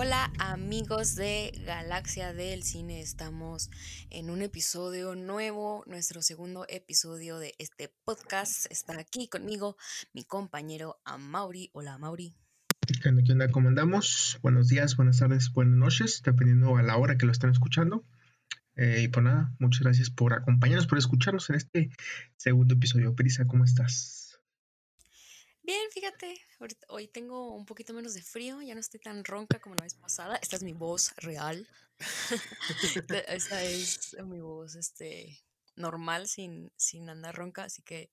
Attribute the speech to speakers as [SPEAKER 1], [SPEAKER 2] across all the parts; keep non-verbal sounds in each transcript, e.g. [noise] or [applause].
[SPEAKER 1] Hola amigos de Galaxia del Cine, estamos en un episodio nuevo, nuestro segundo episodio de este podcast. Está aquí conmigo mi compañero Amaury. Hola Amaury.
[SPEAKER 2] ¿Qué qué onda? ¿Cómo andamos? Buenos días, buenas tardes, buenas noches, dependiendo a la hora que lo estén escuchando. Eh, y pues nada, muchas gracias por acompañarnos, por escucharnos en este segundo episodio. Prisa, ¿cómo estás?
[SPEAKER 1] Bien, fíjate, hoy tengo un poquito menos de frío, ya no estoy tan ronca como la vez pasada. Esta es mi voz real. [laughs] Esta es mi voz este, normal, sin, sin andar ronca. Así que,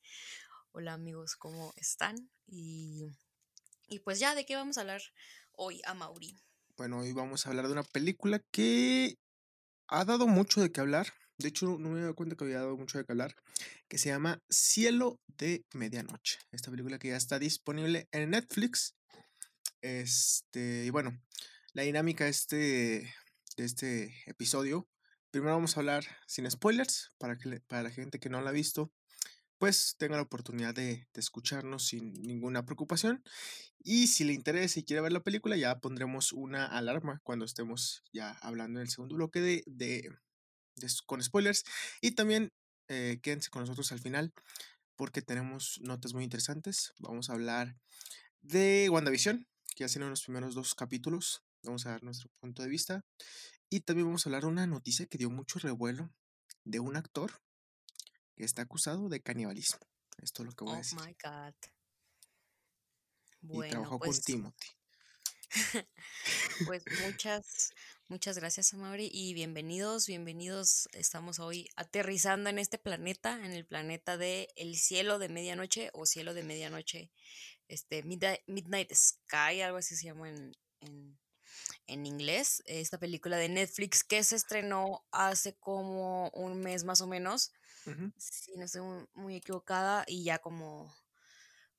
[SPEAKER 1] hola amigos, ¿cómo están? Y, y pues ya, ¿de qué vamos a hablar hoy a Mauri?
[SPEAKER 2] Bueno, hoy vamos a hablar de una película que ha dado mucho de qué hablar. De hecho, no me he dado cuenta que había dado mucho de hablar. Que se llama Cielo de Medianoche. Esta película que ya está disponible en Netflix. Este, y bueno, la dinámica este, de este episodio. Primero vamos a hablar sin spoilers, para, que, para la gente que no la ha visto, pues tenga la oportunidad de, escucharnos sin ninguna preocupación. Y si le interesa y quiere ver la película, ya pondremos una alarma cuando estemos ya hablando en el segundo bloque de, con spoilers. Y también eh, quédense con nosotros al final porque tenemos notas muy interesantes. Vamos a hablar de WandaVision, que ya sido los primeros dos capítulos. Vamos a dar nuestro punto de vista. Y también vamos a hablar de una noticia que dio mucho revuelo de un actor que está acusado de canibalismo. Esto es lo que voy a oh decir. Oh my God.
[SPEAKER 1] y trabajó con pues Timothy. [laughs] pues muchas, muchas gracias, Amaury, y bienvenidos, bienvenidos. Estamos hoy aterrizando en este planeta, en el planeta de El cielo de medianoche o cielo de medianoche, este Midnight, Sky, algo así se llama en, en, inglés. Esta película de Netflix que se estrenó hace como un mes más o menos, si no estoy muy, equivocada, y ya como,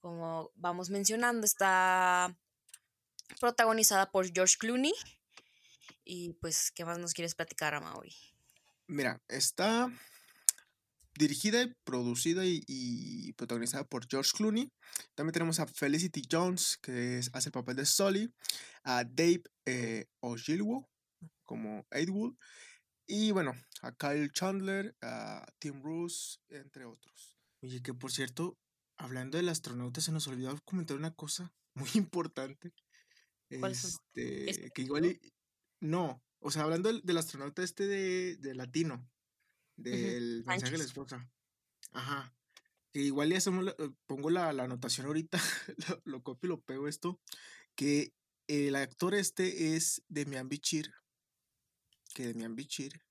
[SPEAKER 1] como vamos mencionando, está protagonizada por George Clooney. Y pues, ¿qué más nos quieres platicar, Amaury?
[SPEAKER 2] Mira, está dirigida, producida y, protagonizada por George Clooney. También tenemos a Felicity Jones, que hace el papel de Sully, a Dave eh, como Edwood, y bueno, a Kyle Chandler, a Tim Bruce, entre otros. Oye, que por cierto, hablando del astronauta, se nos olvidó comentar una cosa muy [laughs] importante. Este, que igual no, o sea, hablando del, astronauta este de, latino, del mensaje de la esposa. Ajá. Que igual ya hacemos eh, pongo la, anotación ahorita, [laughs] lo, copio y lo pego esto, que el actor este es Demian Bichir, que Demian Bichir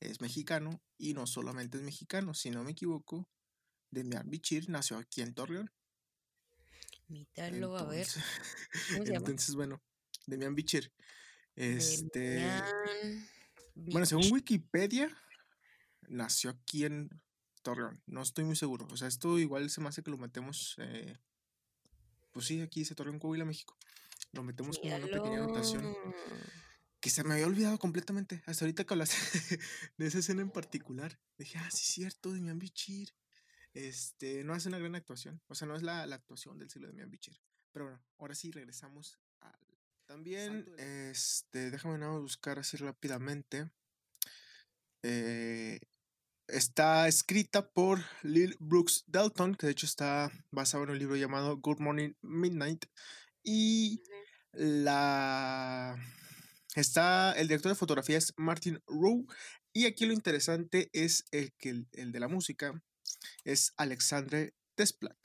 [SPEAKER 2] es mexicano y no solamente es mexicano, si no me equivoco, Demian Bichir nació aquí en Torreón. Mítalo, a ver. [laughs] entonces, bueno, Demian Bichir. Este. Bueno, según Wikipedia, nació aquí en Torreón. No estoy muy seguro. O sea, esto igual se me hace que lo metemos. Eh, pues sí, aquí dice Torreón, Coahuila, México. Lo metemos como una pequeña anotación. Que se me había olvidado completamente. Hasta ahorita que hablaste [laughs] de esa escena en particular. Dije, ah, sí, es cierto, Demian Bichir. Este, no hace una gran actuación. O sea, no es la, actuación del siglo de Mian Bichir. Pero bueno, ahora sí regresamos al. También, este, déjame no buscar así rápidamente. Eh, está escrita por Lil Brooks Dalton, que de hecho está basado en un libro llamado Good Morning Midnight. Y la. Está. El director de fotografía es Martin Rowe. Y aquí lo interesante es el que el de la música es Alexandre Desplat,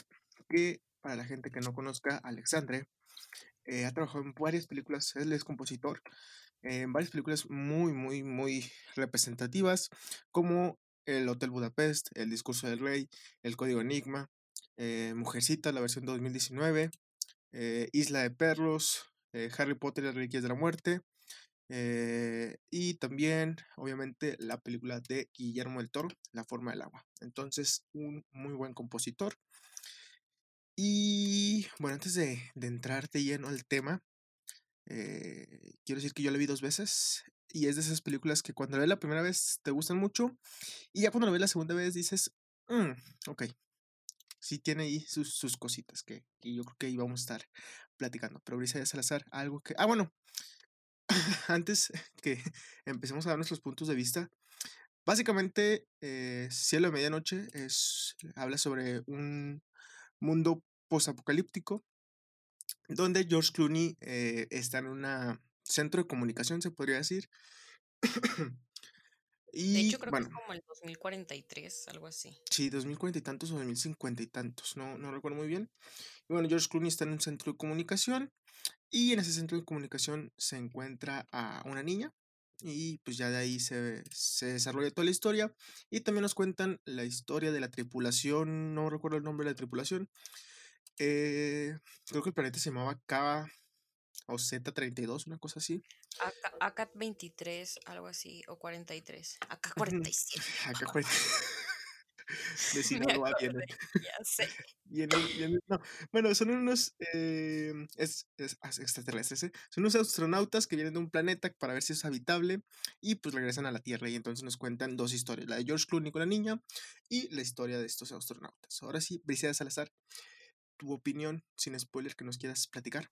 [SPEAKER 2] que para la gente que no conozca, Alexandre eh, ha trabajado en varias películas, él es compositor, en varias películas muy, muy, muy representativas, como El Hotel Budapest, El Discurso del Rey, El Código Enigma, eh, Mujercita, la versión 2019, eh, Isla de Perros, Harry Potter y las Reliquias de la Muerte, eh, y también, obviamente, la película de Guillermo del Toro, La forma del agua. Entonces, un muy buen compositor. Y bueno, antes de, de entrar de lleno al tema, eh, quiero decir que yo la vi dos veces. Y es de esas películas que cuando la ves la primera vez te gustan mucho. Y ya cuando la ves la segunda vez dices, mm, ok. Sí tiene ahí sus, sus cositas que, que, yo creo que íbamos a estar platicando. Pero Brisa de Salazar, algo que... Ah, bueno, [laughs] antes que empecemos a dar nuestros puntos de vista, básicamente eh, Cielo de Medianoche es, habla sobre un mundo posapocalíptico donde George Clooney eh, está en un centro de comunicación, se podría decir. [clears throat]
[SPEAKER 1] de hecho, creo que es como el 2043, algo así.
[SPEAKER 2] Sí, 2040 y tantos o 2050 y tantos, no, no recuerdo muy bien. Y bueno, George Clooney está en un centro de comunicación y en ese centro de comunicación se encuentra a una niña y pues ya de ahí se, se, desarrolla toda la historia y también nos cuentan la historia de la tripulación, no recuerdo el nombre de la tripulación, eh, creo que el planeta se llamaba K o Z32, una cosa así.
[SPEAKER 1] AK-23, algo así, o 43. AK-47. AK-47. de
[SPEAKER 2] Sinaloa vienen. Ya sé. [laughs] no. Bueno, son unos eh, es, es, extraterrestres, ¿eh? Son unos astronautas que vienen de un planeta para ver si es habitable y pues regresan a la Tierra y entonces nos cuentan dos historias, la de George Clooney con la niña y la historia de estos astronautas. Ahora sí, Bricia Salazar, tu opinión, sin spoiler, que nos quieras platicar.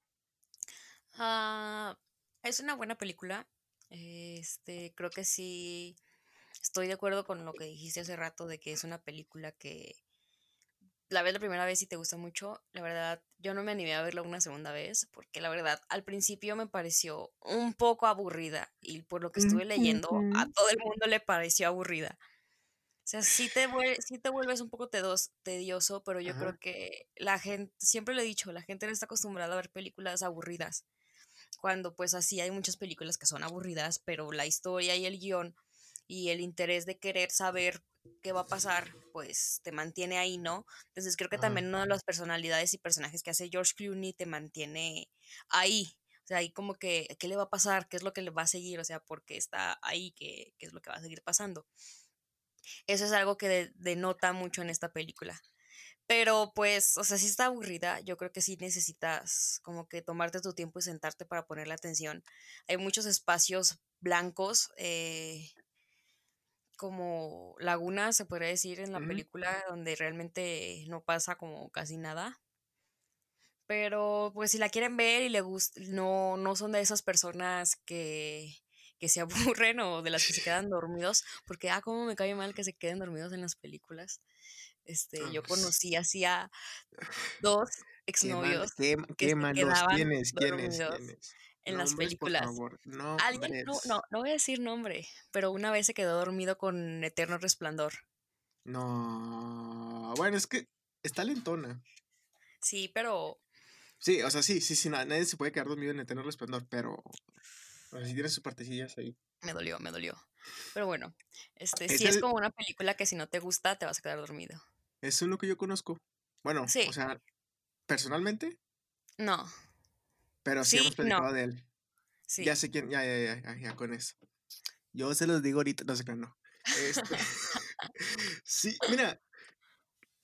[SPEAKER 1] Ah, es una buena película. Este, creo que sí estoy de acuerdo con lo que dijiste hace rato de que es una película que la ves la primera vez y te gusta mucho. La verdad, yo no me animé a verla una segunda vez porque la verdad al principio me pareció un poco aburrida y por lo que estuve leyendo a todo el mundo le pareció aburrida. O sea, sí te, te vuelves un poco tedioso, pero yo creo que la gente, siempre lo he dicho, la gente no está acostumbrada a ver películas aburridas. Cuando pues así hay muchas películas que son aburridas, pero la historia y el guion y el interés de querer saber qué va a pasar, pues te mantiene ahí, ¿no? Entonces creo que también una de las personalidades y personajes que hace George Clooney te mantiene ahí. O sea, ahí como que, ¿qué le va a pasar? ¿Qué es lo que le va a seguir? O sea, porque está ahí, ¿qué, qué es lo que va a seguir pasando? Eso es algo que denota mucho en esta película. Pero pues, o sea, si está aburrida, yo creo que sí necesitas como que tomarte tu tiempo y sentarte para ponerle atención. Hay muchos espacios blancos, eh, como lagunas, se podría decir, en la película, donde realmente no pasa como casi nada. Pero pues si la quieren ver y le gusta, no, no son de esas personas que que se [laughs] aburren o de las que se quedan dormidos, porque, ah, cómo me cae mal que se queden dormidos en las películas. Este, yo conocí así a [laughs] dos exnovios
[SPEAKER 2] qué, que malos. ¿Quiénes, quiénes,
[SPEAKER 1] en las películas. No, Alguien, no, no, no voy a decir nombre, pero una vez se quedó dormido con Eterno Resplandor.
[SPEAKER 2] No, bueno, es que está lentona.
[SPEAKER 1] Sí, pero
[SPEAKER 2] Sí, o sea, sí, sí, sí, nadie se puede quedar dormido en Eterno Resplandor, pero o si tiene sus partecillas ahí.
[SPEAKER 1] Me dolió, me dolió. Pero bueno, este sí es como una película que si no te gusta te vas a quedar dormido.
[SPEAKER 2] Es uno que yo conozco. Bueno, o sea, personalmente.
[SPEAKER 1] No.
[SPEAKER 2] Pero sí, hemos platicado de él. Sí. Ya sé quién, ya, ya, ya, ya, con eso. Yo se los digo ahorita, no sé qué, no. Este, [laughs] [laughs] sí, mira,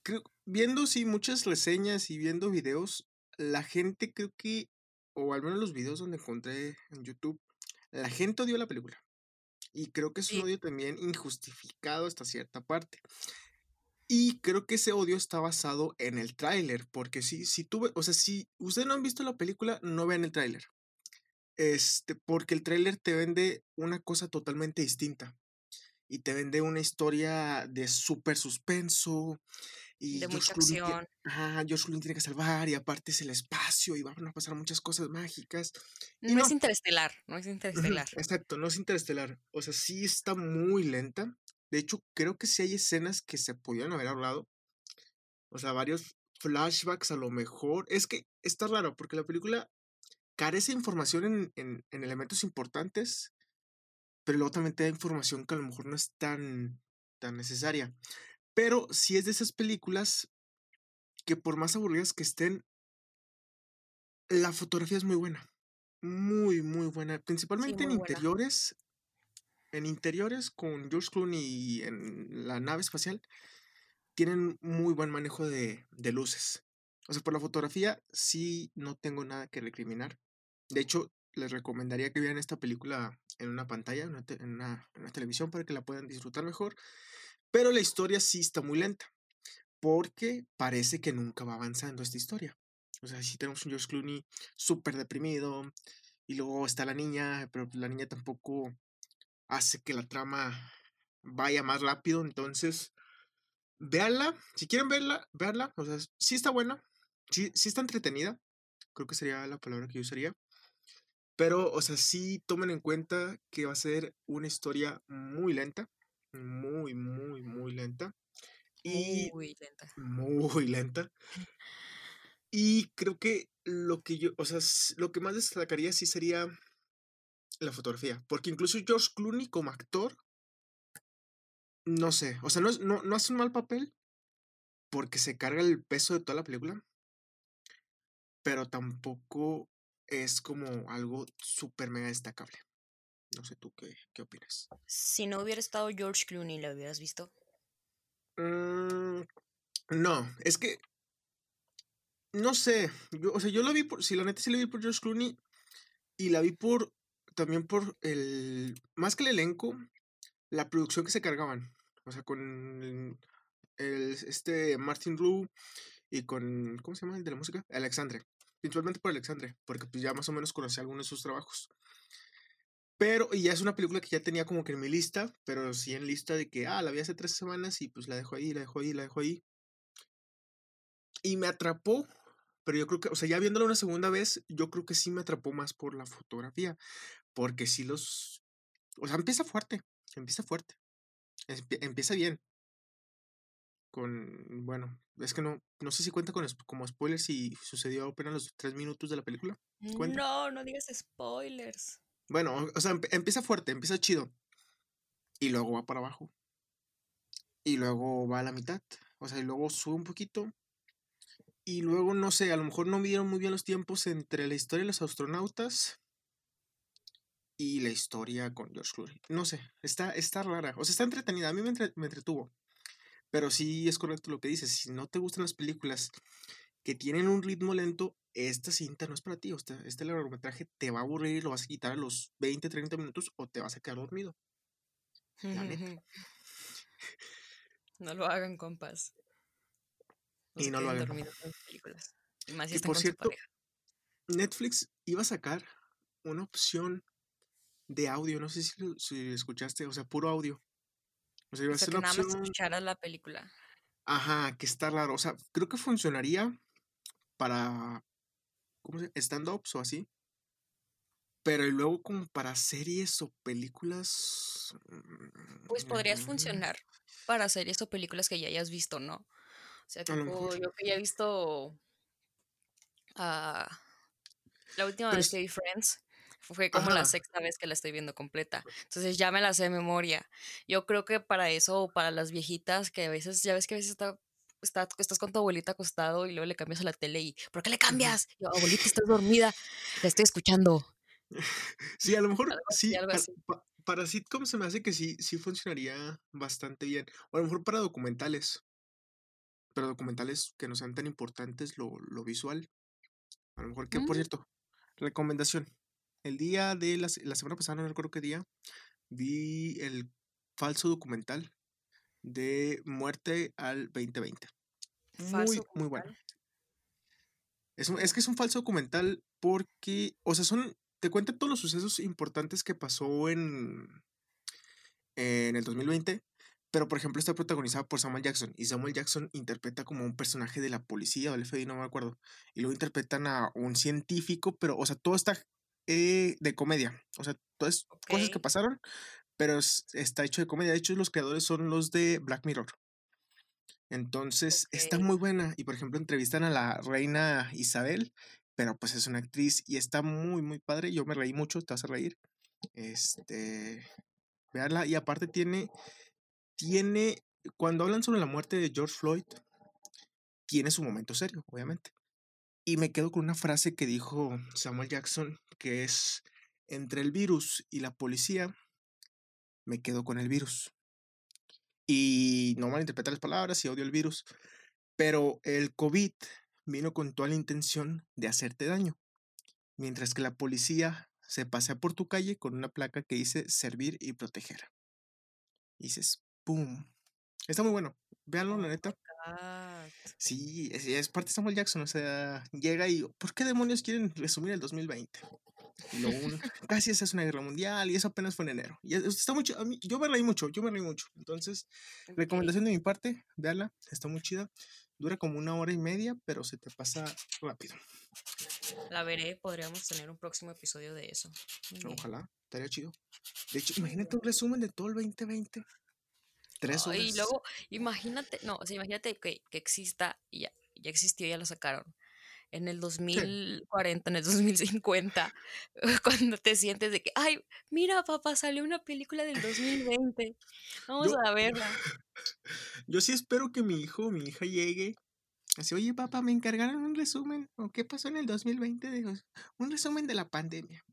[SPEAKER 2] creo, viendo sí muchas reseñas y viendo videos, la gente creo que, o al menos los videos donde encontré en YouTube, la gente odió la película. Y creo que es un odio también injustificado hasta cierta parte. Y creo que ese odio está basado en el tráiler, porque si, si tuve, o sea, si ustedes no han visto la película, no vean el tráiler. Este, porque el tráiler te vende una cosa totalmente distinta. Y te vende una historia de súper suspenso, y de mucha acción. ajá, George Clooney tiene que salvar y aparte es el espacio y van a pasar muchas cosas mágicas.
[SPEAKER 1] no, es interestelar, no es interestelar.
[SPEAKER 2] Exacto, no es interestelar. O sea, sí está muy lenta. De hecho, creo que sí hay escenas que se podían haber hablado. O sea, varios flashbacks a lo mejor. Es que está raro porque la película carece de información en, en, en elementos importantes, pero luego también te da información que a lo mejor no es tan, tan necesaria. Pero si es de esas películas que por más aburridas que estén, la fotografía es muy buena. Muy, muy buena. Principalmente en interiores. En interiores con George Clooney en la nave espacial. Tienen muy buen manejo de, luces. O sea, por la fotografía sí no tengo nada que recriminar. De hecho, les recomendaría que vieran esta película en una pantalla, en una, en una televisión, para que la puedan disfrutar mejor. Pero la historia sí está muy lenta, porque parece que nunca va avanzando esta historia. O sea, sí tenemos un George Clooney súper deprimido, Y luego está la niña, pero pues la niña tampoco hace que la trama vaya más rápido. Entonces, véanla. Si quieren verla, véanla. O sea, sí está buena. Sí, sí está entretenida. Creo que sería la palabra que yo usaría. Pero, o sea, sí tomen en cuenta que va a ser una historia muy lenta. Muy, muy, muy lenta. Y
[SPEAKER 1] Muy lenta.
[SPEAKER 2] muy lenta. Y creo que lo que yo, o sea, lo que más destacaría sí sería la fotografía. Porque incluso George Clooney como actor, no sé, o sea, no, es- no, no hace un mal papel porque se carga el peso de toda la película, pero tampoco es como algo súper mega destacable. No sé tú qué, qué opinas.
[SPEAKER 1] Si no hubiera estado George Clooney, ¿lo hubieras visto?
[SPEAKER 2] Mm, no, es que, no sé, yo, o sea, yo lo vi por, si la neta sí la vi por George Clooney y la vi por, también por el, más que el elenco, la producción que se cargaban. O sea, con el, el- este Martin Rue y con, ¿cómo se llama el de la música? Alexandre. Principalmente por Alexandre, porque pues ya más o menos conocí algunos de sus trabajos. Pero, y ya es una película que ya tenía como que en mi lista, pero sí en lista de que, ah, la vi hace tres semanas y pues la dejo ahí, la dejo ahí, la dejo ahí. Y me atrapó, pero yo creo que, o sea, ya viéndola una segunda vez, yo creo que sí me atrapó más por la fotografía, porque sí los, o sea, empieza fuerte, empieza fuerte, empie- empieza bien. Con, bueno, es que no, no sé si cuenta con como spoiler si sucedió apenas los tres minutos de la película. ¿Cuenta?
[SPEAKER 1] No, no digas spoilers.
[SPEAKER 2] Bueno, o- sea, empieza fuerte, empieza chido. Y luego va para abajo. Y luego va a la mitad. O sea, y luego sube un poquito. Y luego, no sé, a lo mejor no midieron muy bien los tiempos entre la historia de los astronautas y la historia con George Clooney. No sé, está, está rara. O sea, está entretenida. A mí me, entre- me entretuvo. Pero sí es correcto lo que dices. Si no te gustan las películas que tienen un ritmo lento, esta cinta no es para ti. O sea, este largometraje te va a aburrir, lo vas a quitar a los 20, 30 minutos o te vas a quedar dormido. La neta. [laughs]
[SPEAKER 1] No lo hagan, compas.
[SPEAKER 2] Y no lo hagan.
[SPEAKER 1] con películas. Y más si están
[SPEAKER 2] por cierto. Netflix iba a sacar una opción de audio. No sé si, lo- si escuchaste, o sea, puro audio. O sea, iba
[SPEAKER 1] O
[SPEAKER 2] a ser
[SPEAKER 1] que nada más escucharas la película.
[SPEAKER 2] Ajá, que está raro. O sea, creo que funcionaría para. ¿Cómo se Stand-ups o así. Pero y luego, como para series o películas.
[SPEAKER 1] Pues podrías
[SPEAKER 2] mm,
[SPEAKER 1] funcionar para series o películas que ya hayas visto, ¿no? O sea, tipo, yo que ya he visto ah, la última
[SPEAKER 2] Pero
[SPEAKER 1] vez que vi Friends fue como la
[SPEAKER 2] Ajá.
[SPEAKER 1] sexta vez que la estoy viendo completa. Entonces ya me la sé de memoria. Yo creo que para eso o para las viejitas que a veces, ya ves que a veces está, está- estás con tu abuelita acostado y luego le cambias a la tele y ¿por qué le cambias? Yo, abuelita, estás dormida. La estoy escuchando. [laughs]
[SPEAKER 2] Sí, a lo mejor
[SPEAKER 1] Algo así,
[SPEAKER 2] sí.
[SPEAKER 1] algo
[SPEAKER 2] Para,
[SPEAKER 1] así.
[SPEAKER 2] pa- para sitcom se me hace que sí, sí funcionaría bastante bien. O a lo mejor para documentales. Pero documentales que no sean tan importantes lo, lo visual. A lo mejor que, por
[SPEAKER 1] Mm,
[SPEAKER 2] cierto, recomendación. El día de la, la semana pasada, no recuerdo qué día, vi el falso documental de Muerte al 2020.
[SPEAKER 1] falso
[SPEAKER 2] Muy, muy bueno. Es, un- es que es un falso documental porque, o sea, son, te cuenta todos los sucesos importantes que pasó en, en el 2020, pero por ejemplo está protagonizada por Samuel Jackson y Samuel Jackson interpreta como un personaje de la policía o del FBI, no me acuerdo, y luego interpretan a un científico, pero, o sea, todo está eh, de comedia, o sea, todas cosas que pasaron, pero es- está hecho de comedia, de hecho los creadores son los de Black Mirror. Entonces, está muy buena. Y por ejemplo, entrevistan a la reina Isabel, pero pues es una actriz y está muy, muy padre. Yo me reí mucho, te vas a reír. Este, veanla. Y aparte tiene, tiene, cuando hablan sobre la muerte de George Floyd, tiene su momento serio, obviamente. Y me quedo con una frase que dijo Samuel Jackson, que es, entre el virus y la policía, me quedo con el virus. Y no malinterpretar las palabras y odio el virus, pero el COVID vino con toda la intención de hacerte daño, mientras que la policía se pasea por tu calle con una placa que dice servir y proteger. Y dices, ¡pum! Está muy bueno. Véanlo, la neta.
[SPEAKER 1] God.
[SPEAKER 2] Sí, es, es parte de Samuel Jackson. O sea, llega y, ¿por qué demonios quieren resumir el 2020? Y luego una, casi esa es una guerra mundial y eso apenas fue en enero. Y está mucho, a mí, yo me reí mucho, yo me reí mucho. Entonces, recomendación de mi parte, véala, está muy chida. Dura como una hora y media, pero se te pasa rápido.
[SPEAKER 1] La veré, podríamos tener un próximo episodio de eso.
[SPEAKER 2] Ojalá, estaría chido. De hecho, imagínate un resumen de todo el 2020.
[SPEAKER 1] Tres. Y luego, imagínate, no, o sea, imagínate que, que exista, y ya, ya existió, ya lo sacaron en el 2040, en el 2050, [laughs] cuando te sientes de que, ay, mira, papá, salió una película del 2020, vamos a [laughs] verla.
[SPEAKER 2] Yo sí espero que mi hijo, mi hija llegue. Así, oye, papá, me encargaron un resumen. ¿O qué pasó en el 2020? Digo, un resumen de la pandemia.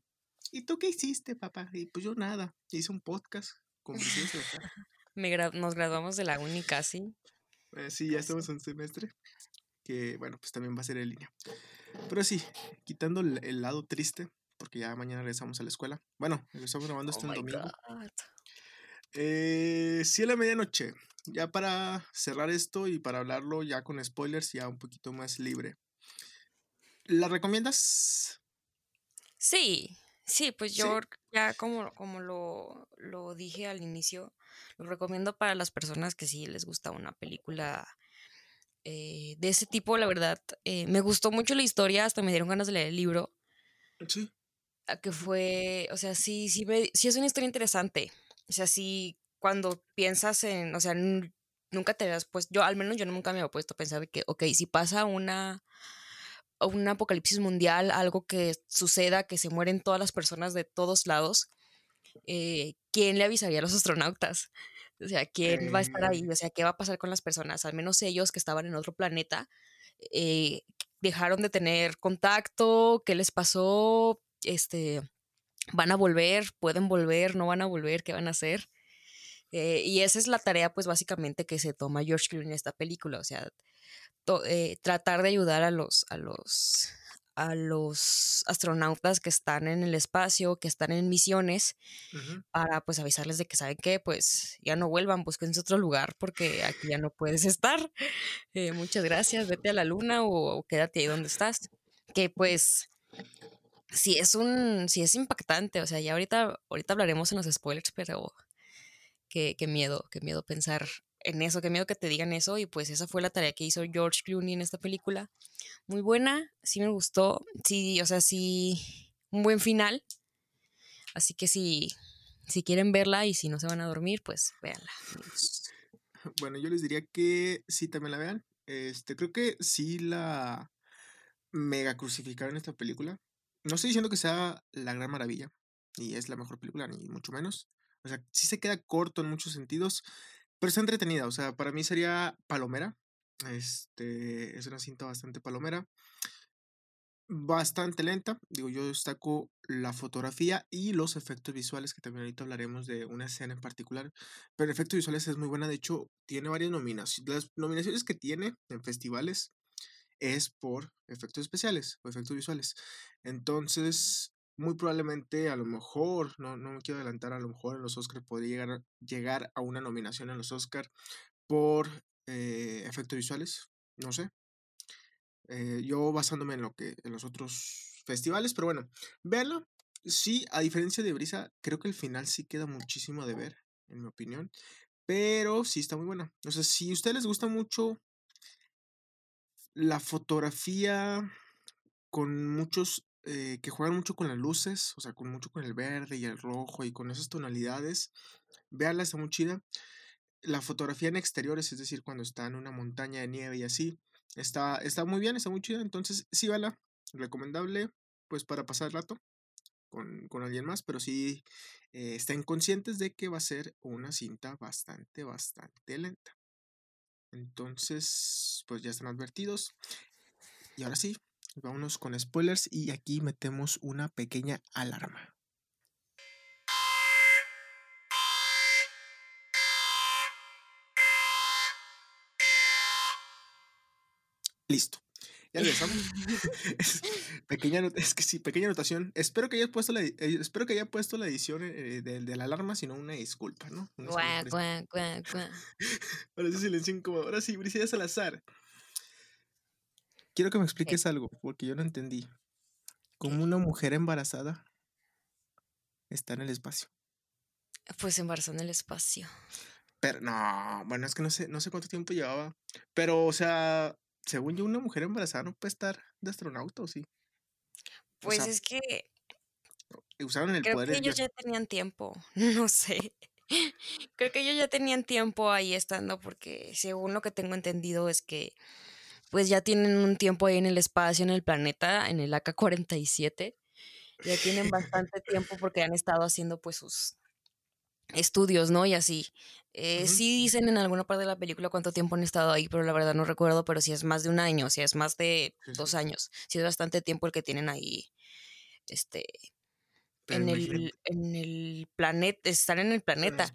[SPEAKER 2] ¿Y tú qué hiciste, papá? Y pues yo nada. Hice un podcast con
[SPEAKER 1] me Nos graduamos de la uni casi.
[SPEAKER 2] Eh, sí, ya estamos en semestre que bueno, pues también va a ser en línea. Pero sí, quitando el, lado triste, porque ya mañana regresamos a la escuela. Bueno, estamos grabando oh en domingo. Eh, sí, a la medianoche. Ya para cerrar esto y para hablarlo ya con spoilers, ya un poquito más libre. ¿La recomiendas?
[SPEAKER 1] Sí, sí, pues yo ya como, como lo, lo dije al inicio, lo recomiendo para las personas que sí les gusta una película eh, de ese tipo, la verdad, eh, me gustó mucho la historia, hasta me dieron ganas de leer el libro. Sí. Que fue, o sea, sí, sí, sí es una historia interesante. O sea, sí, cuando piensas en, o sea, nunca te das, pues yo al menos yo nunca me había puesto a pensar de que, ok, si pasa una, un apocalipsis mundial, algo que suceda, que se mueren todas las personas de todos lados, eh, ¿quién le avisaría a los astronautas? O sea, ¿quién va a estar ahí? O sea, ¿qué va a pasar con las personas? Al menos ellos que estaban en otro planeta, eh, dejaron de tener contacto, ¿qué les pasó? Este, ¿Van a volver? ¿Pueden volver? ¿No van a volver? ¿Qué van a hacer? Eh, y esa es la tarea, pues básicamente, que se toma George Clooney en esta película. O sea, eh, tratar de ayudar a los, a los a los astronautas que están en el espacio, que están en misiones, para pues avisarles de que saben que pues ya no vuelvan, busquen otro lugar porque aquí ya no puedes estar. [laughs] Eh, muchas gracias, vete a la luna o, quédate ahí donde estás. Que pues sí es un, sí es impactante, o sea, ya ahorita, ahorita hablaremos en los spoilers, pero qué, qué miedo, qué miedo pensar en eso, qué miedo que te digan eso. Y pues esa fue la tarea que hizo George Clooney en esta película. Muy buena, sí me gustó. Sí, o sea, sí, un buen final. Así que si, si quieren verla y si no se van a dormir, pues véanla. [laughs]
[SPEAKER 2] Bueno, yo les diría que sí también la vean. Este, creo que sí la mega crucificaron esta película. No estoy diciendo que sea la gran maravilla, y es la mejor película, ni mucho menos. O sea, sí se queda corto en muchos sentidos. Pero está entretenida, o sea, para mí sería palomera. Este, es una cinta bastante palomera. Bastante lenta. Digo, yo destaco la fotografía y los efectos visuales, que también ahorita hablaremos de una escena en particular. Pero efectos visuales es muy buena. De hecho, tiene varias nominaciones. Las nominaciones que tiene en festivales es por efectos especiales o efectos visuales. Entonces, muy probablemente, a lo mejor, no, no me quiero adelantar, a lo mejor en los Oscars podría llegar, llegar a una nominación en los Oscars por eh, efectos visuales, no sé. Eh, yo basándome en lo que en los otros festivales, pero bueno, véanlo. Sí, a diferencia de Brisa, creo que el final sí queda muchísimo de ver, en mi opinión. Pero sí está muy buena. O sea, si a ustedes les gusta mucho la fotografía con muchos eh, que juegan mucho con las luces, o sea, con mucho con el verde y el rojo y con esas tonalidades. Véanla, está muy chida. La fotografía en exteriores, es decir, cuando está en una montaña de nieve y así, está, está muy bien, está muy chida. Entonces, sí, véala. Recomendable, pues, para pasar el rato con, con alguien más, pero sí eh, estén conscientes de que va a ser una cinta bastante, bastante lenta. Entonces, pues ya están advertidos. Y ahora sí, Vámonos con spoilers y aquí metemos una pequeña alarma. Listo. Ya regresamos. [laughs] pequeña es que sí, pequeña anotación. Espero que haya puesto la, eh, espero que haya puesto la edición eh, de, la alarma, sino una disculpa, ¿no? Una [laughs] Ahora sí silencio incómodo. Ahora sí, Bricia Salazar. Quiero que me expliques algo, porque yo no entendí. ¿Cómo una mujer embarazada está en el espacio.
[SPEAKER 1] Pues embarazó en el espacio.
[SPEAKER 2] Pero no, bueno, es que no sé, no sé cuánto tiempo llevaba. Pero, o sea, según yo, una mujer embarazada no puede estar de astronauta, ¿o sí?
[SPEAKER 1] Pues es que.
[SPEAKER 2] Usaron el
[SPEAKER 1] creo
[SPEAKER 2] poder.
[SPEAKER 1] que ellos ya tenían tiempo. [laughs] No sé. Creo que ellos ya tenían tiempo ahí estando, porque según lo que tengo entendido es que pues ya tienen un tiempo ahí en el espacio, en el planeta, en el AK-47. Ya tienen [laughs] bastante tiempo porque han estado haciendo pues sus estudios, ¿no? Y así. Eh, sí dicen en alguna parte de la película cuánto tiempo han estado ahí, pero la verdad no recuerdo, pero si es más de un año, si es más de dos años, si es bastante tiempo el que tienen ahí, este, en el, en el planeta, están en el planeta.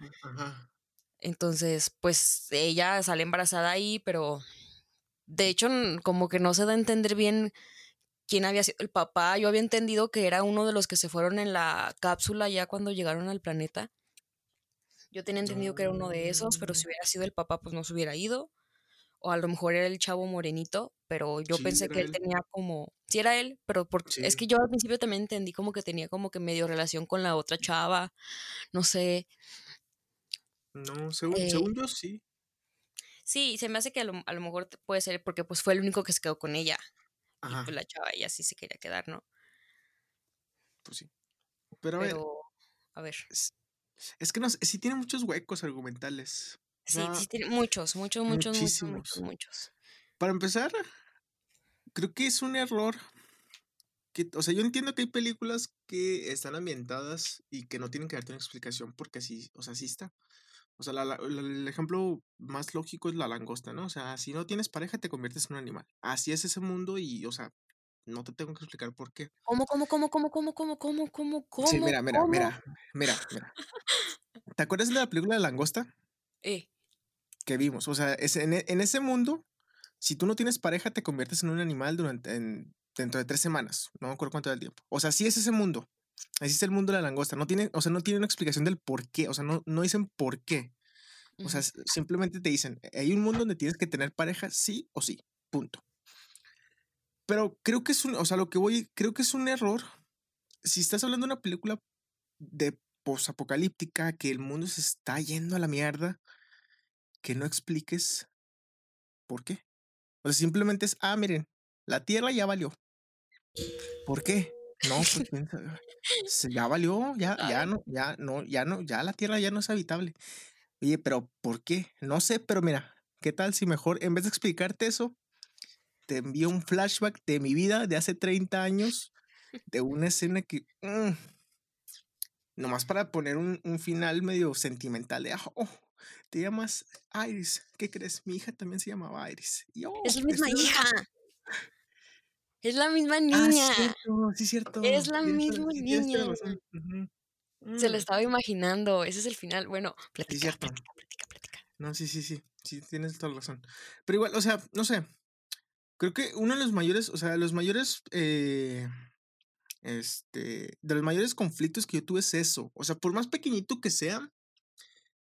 [SPEAKER 1] Entonces, pues ella sale embarazada ahí, pero de hecho, como que no se da a entender bien quién había sido el papá. Yo había entendido que era uno de los que se fueron en la cápsula ya cuando llegaron al planeta. Yo tenía entendido que era uno de esos, pero si hubiera sido el papá, pues no se hubiera ido. O a lo mejor era el chavo morenito, pero yo pensé que él, tenía como. Sí, era él, pero porque es que yo al principio también entendí como que tenía como que medio relación con la otra chava. No sé.
[SPEAKER 2] No, según, eh según yo sí.
[SPEAKER 1] Sí, se me hace que a lo, mejor puede ser porque pues fue el único que se quedó con ella. Y pues la chava ella sí se quería quedar, ¿no?
[SPEAKER 2] Pues sí. Pero a ver.
[SPEAKER 1] A ver.
[SPEAKER 2] Es que no sí tiene muchos huecos argumentales.
[SPEAKER 1] Sí, sí tiene muchos, muchos, muchos, muchos, muchos,
[SPEAKER 2] Para empezar, creo que es un error. Que, o sea, yo entiendo que hay películas que están ambientadas y que no tienen que darte una explicación porque así, o sea, así está. O sea, el ejemplo más lógico es la langosta, ¿no? O sea, si no tienes pareja, te conviertes en un animal. Así es ese mundo y, o sea, no te tengo que explicar por qué.
[SPEAKER 1] ¿Cómo, cómo, cómo, cómo, cómo, cómo, cómo, cómo, cómo?
[SPEAKER 2] Sí, mira, mira, mira, mira, [laughs] mira. ¿Te acuerdas de la película de Langosta?
[SPEAKER 1] Eh.
[SPEAKER 2] Que vimos. O sea, es, en, en, ese mundo, si tú no tienes pareja, te conviertes en un animal durante, dentro de tres semanas. No me acuerdo cuánto del tiempo. O sea, sí es ese mundo. Así es el mundo de la langosta. No tiene, o sea, no tiene una explicación del por qué. O sea, no, no dicen por qué. O sea, simplemente te dicen, hay un mundo donde tienes que tener pareja sí o sí. Punto. Pero creo que es un, o sea, lo que voy, creo que es un error. Si estás hablando de una película de posapocalíptica, que el mundo se está yendo a la mierda, que no expliques por qué. O sea, simplemente es, ah, miren, la Tierra ya valió. ¿Por qué? No, pues ya valió, ya, ya no, ya no, ya no, ya la Tierra ya no es habitable. Oye, pero ¿por qué? No sé, pero mira, ¿qué tal si mejor, en vez de explicarte eso, te envío un flashback de mi vida de hace 30 años, de una escena que... Mm, nomás para poner un, final medio sentimental de, oh, te llamas Iris, ¿qué crees? Mi hija también se llamaba Iris.
[SPEAKER 1] Oh, es la misma hija. Es la misma ah, niña.
[SPEAKER 2] sí, cierto.
[SPEAKER 1] Es la misma niña. Se lo mm. estaba imaginando. Ese es el final. Bueno, platica, platica, platica, platica.
[SPEAKER 2] No, sí, sí, sí. Sí, tienes toda la razón. Pero igual, o sea, no sé. Creo que uno de los mayores, o sea, los mayores, eh, este, de los mayores conflictos que yo tuve es eso. O sea, por más pequeñito que sea,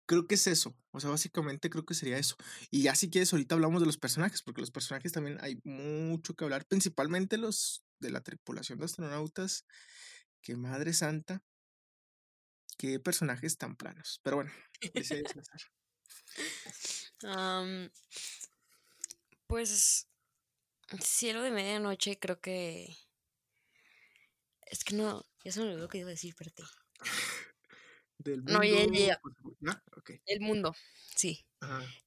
[SPEAKER 2] creo que es eso. O sea, básicamente creo que sería eso. Y ya si quieres, ahorita hablamos de los personajes, porque los personajes también hay mucho que hablar, principalmente los de la tripulación de astronautas. Que madre santa, qué personajes tan planos. Pero bueno,
[SPEAKER 1] pues [laughs] Cielo de Medianoche creo que... Es que no, ya se me olvidó que iba a decir, espérate.
[SPEAKER 2] Del mundo. No, ya, ya.
[SPEAKER 1] El mundo, sí.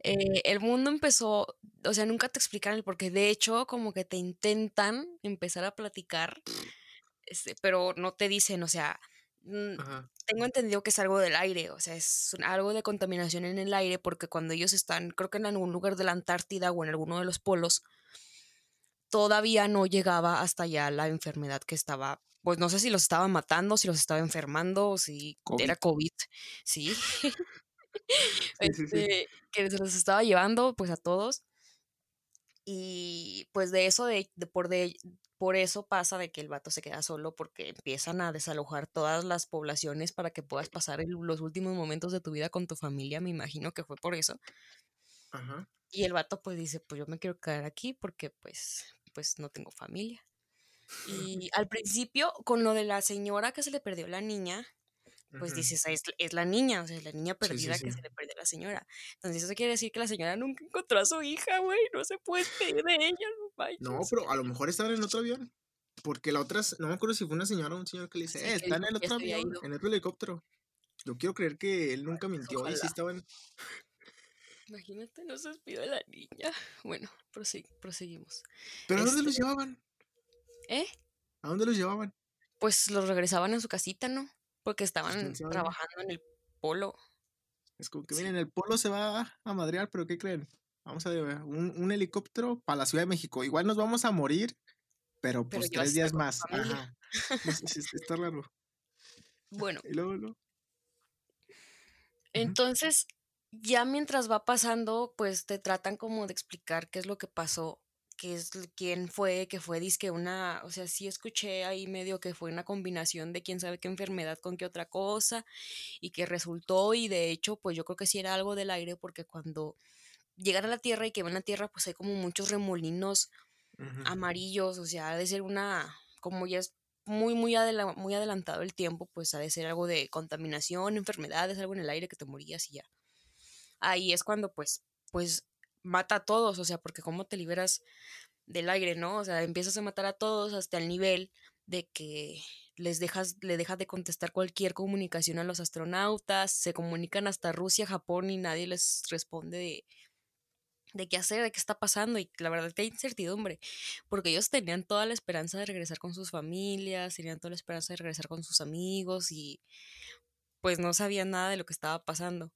[SPEAKER 1] Eh, el mundo empezó, o sea, nunca te explican el porqué. De hecho, como que te intentan empezar a platicar, este, pero no te dicen, o sea, tengo entendido que es algo del aire, o sea, es algo de contaminación en el aire, porque cuando ellos están, creo que en algún lugar de la Antártida o en alguno de los polos, todavía no llegaba hasta allá la enfermedad que estaba, pues no sé si los estaba matando, si los estaba enfermando, o si era COVID, [laughs] sí. Este, que se los estaba llevando pues a todos. Y pues de eso, de, por, de, por eso pasa de que el vato se queda solo porque empiezan a desalojar todas las poblaciones para que puedas pasar los últimos momentos de tu vida con tu familia, me imagino que fue por eso. Y el vato pues dice, pues yo me quiero quedar aquí porque pues pues no tengo familia. Y al principio, con lo de la señora que se le perdió la niña, pues dices, "Ah, es, es la niña, o sea, es la niña
[SPEAKER 2] Sí, sí,
[SPEAKER 1] perdida que se le perdió a la señora. Entonces eso quiere decir que la señora nunca encontró a su hija, güey, no se puede despedir de ella, no
[SPEAKER 2] No, pero a lo mejor estaban en otro avión. Porque la otra, no me acuerdo si fue una señora o un señor que le dice, eh, está en el otro avión,
[SPEAKER 1] ido.
[SPEAKER 2] en otro helicóptero. Yo quiero creer que él nunca mintió y sí
[SPEAKER 1] ojalá.
[SPEAKER 2] estaban.
[SPEAKER 1] Imagínate, no se despidió de la niña. [laughs] Bueno, prosig- proseguimos.
[SPEAKER 2] ¿Pero a dónde
[SPEAKER 1] Este,
[SPEAKER 2] los llevaban?
[SPEAKER 1] ¿eh?
[SPEAKER 2] ¿A dónde los llevaban?
[SPEAKER 1] Pues los regresaban a su casita, ¿no? Porque estaban trabajando en el polo.
[SPEAKER 2] Es como que
[SPEAKER 1] Sí.
[SPEAKER 2] miren, el polo se va a madrear, pero ¿qué creen? Vamos a llevar un, un helicóptero para la Ciudad de México. Igual nos vamos a morir, pero
[SPEAKER 1] Pero
[SPEAKER 2] pues tres días más. Ajá. Es- es- está raro. [laughs]
[SPEAKER 1] Bueno, [laughs]
[SPEAKER 2] Y luego,
[SPEAKER 1] entonces ya mientras va pasando, pues te tratan como de explicar qué es lo que pasó, qué es, quién fue, que fue disque una, o sea, sí escuché ahí medio que fue una combinación de quién sabe qué enfermedad con qué otra cosa y que resultó y de hecho, pues yo creo que sí era algo del aire porque cuando llegan a la Tierra y que ven la Tierra, pues hay como muchos remolinos amarillos, o sea, ha de ser una, como ya es muy, muy, adela- muy adelantado el tiempo, pues ha de ser algo de contaminación, enfermedades, algo en el aire que te morías y ya. Ahí es cuando pues, pues mata a todos, o sea, porque cómo te liberas del aire, ¿no? O sea, empiezas a matar a todos hasta el nivel de que les dejas, le dejas de contestar cualquier comunicación a los astronautas, se comunican hasta Rusia, Japón y nadie les responde de, de qué hacer, de qué está pasando y la verdad que hay incertidumbre, porque ellos tenían toda la esperanza de regresar con sus familias, tenían toda la esperanza de regresar con sus amigos y pues no sabían nada de lo que estaba pasando.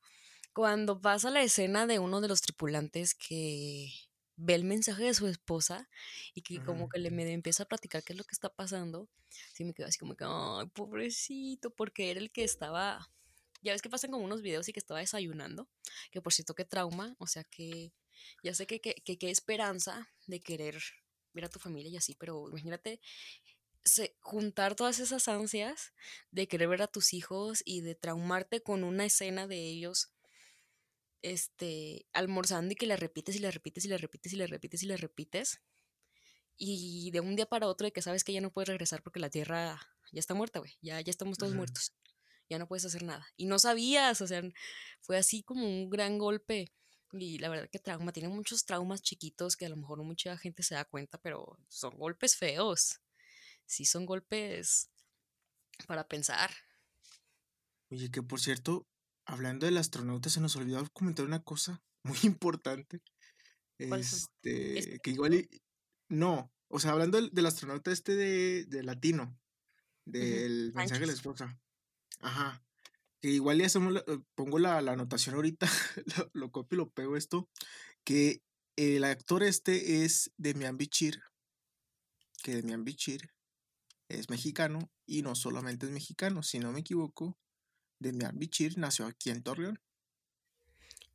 [SPEAKER 1] Cuando pasa la escena de uno de los tripulantes que ve el mensaje de su esposa y que como que le medio empieza a platicar qué es lo que está pasando, sí me quedo así como que, ay, pobrecito, porque era el que estaba, ya ves que pasan como unos videos y que estaba desayunando, que por cierto, qué trauma, o sea que ya sé que que- que qué esperanza de querer ver a tu familia y así, pero imagínate se- juntar todas esas ansias de querer ver a tus hijos y de traumarte con una escena de ellos este, almorzando y que la repites y la repites y la repites y la repites y la repites. Y de un día para otro de que sabes que ya no puedes regresar porque la tierra ya está muerta, güey. Ya, ya estamos todos muertos. Ya no puedes hacer nada. Y no sabías, o sea, fue así como un gran golpe. Y la verdad que trauma, tiene muchos traumas chiquitos que a lo mejor mucha gente se da cuenta, pero son golpes feos. Sí, son golpes para pensar.
[SPEAKER 2] Oye, que por cierto, hablando del astronauta, se nos olvidó comentar una cosa [laughs] muy importante. Este,
[SPEAKER 1] ¿Este
[SPEAKER 2] que igual y- no, o sea, hablando del, del astronauta este de, de latino, del mensaje de la esposa. Ajá. Que igual ya hacemos la- eh, pongo la, la anotación ahorita, [laughs] lo, lo copio y lo pego esto, que el actor este es Demian Bichir, que Demian Bichir es mexicano y no solamente es mexicano, si no me equivoco, Demian Bichir nació aquí en Torreón.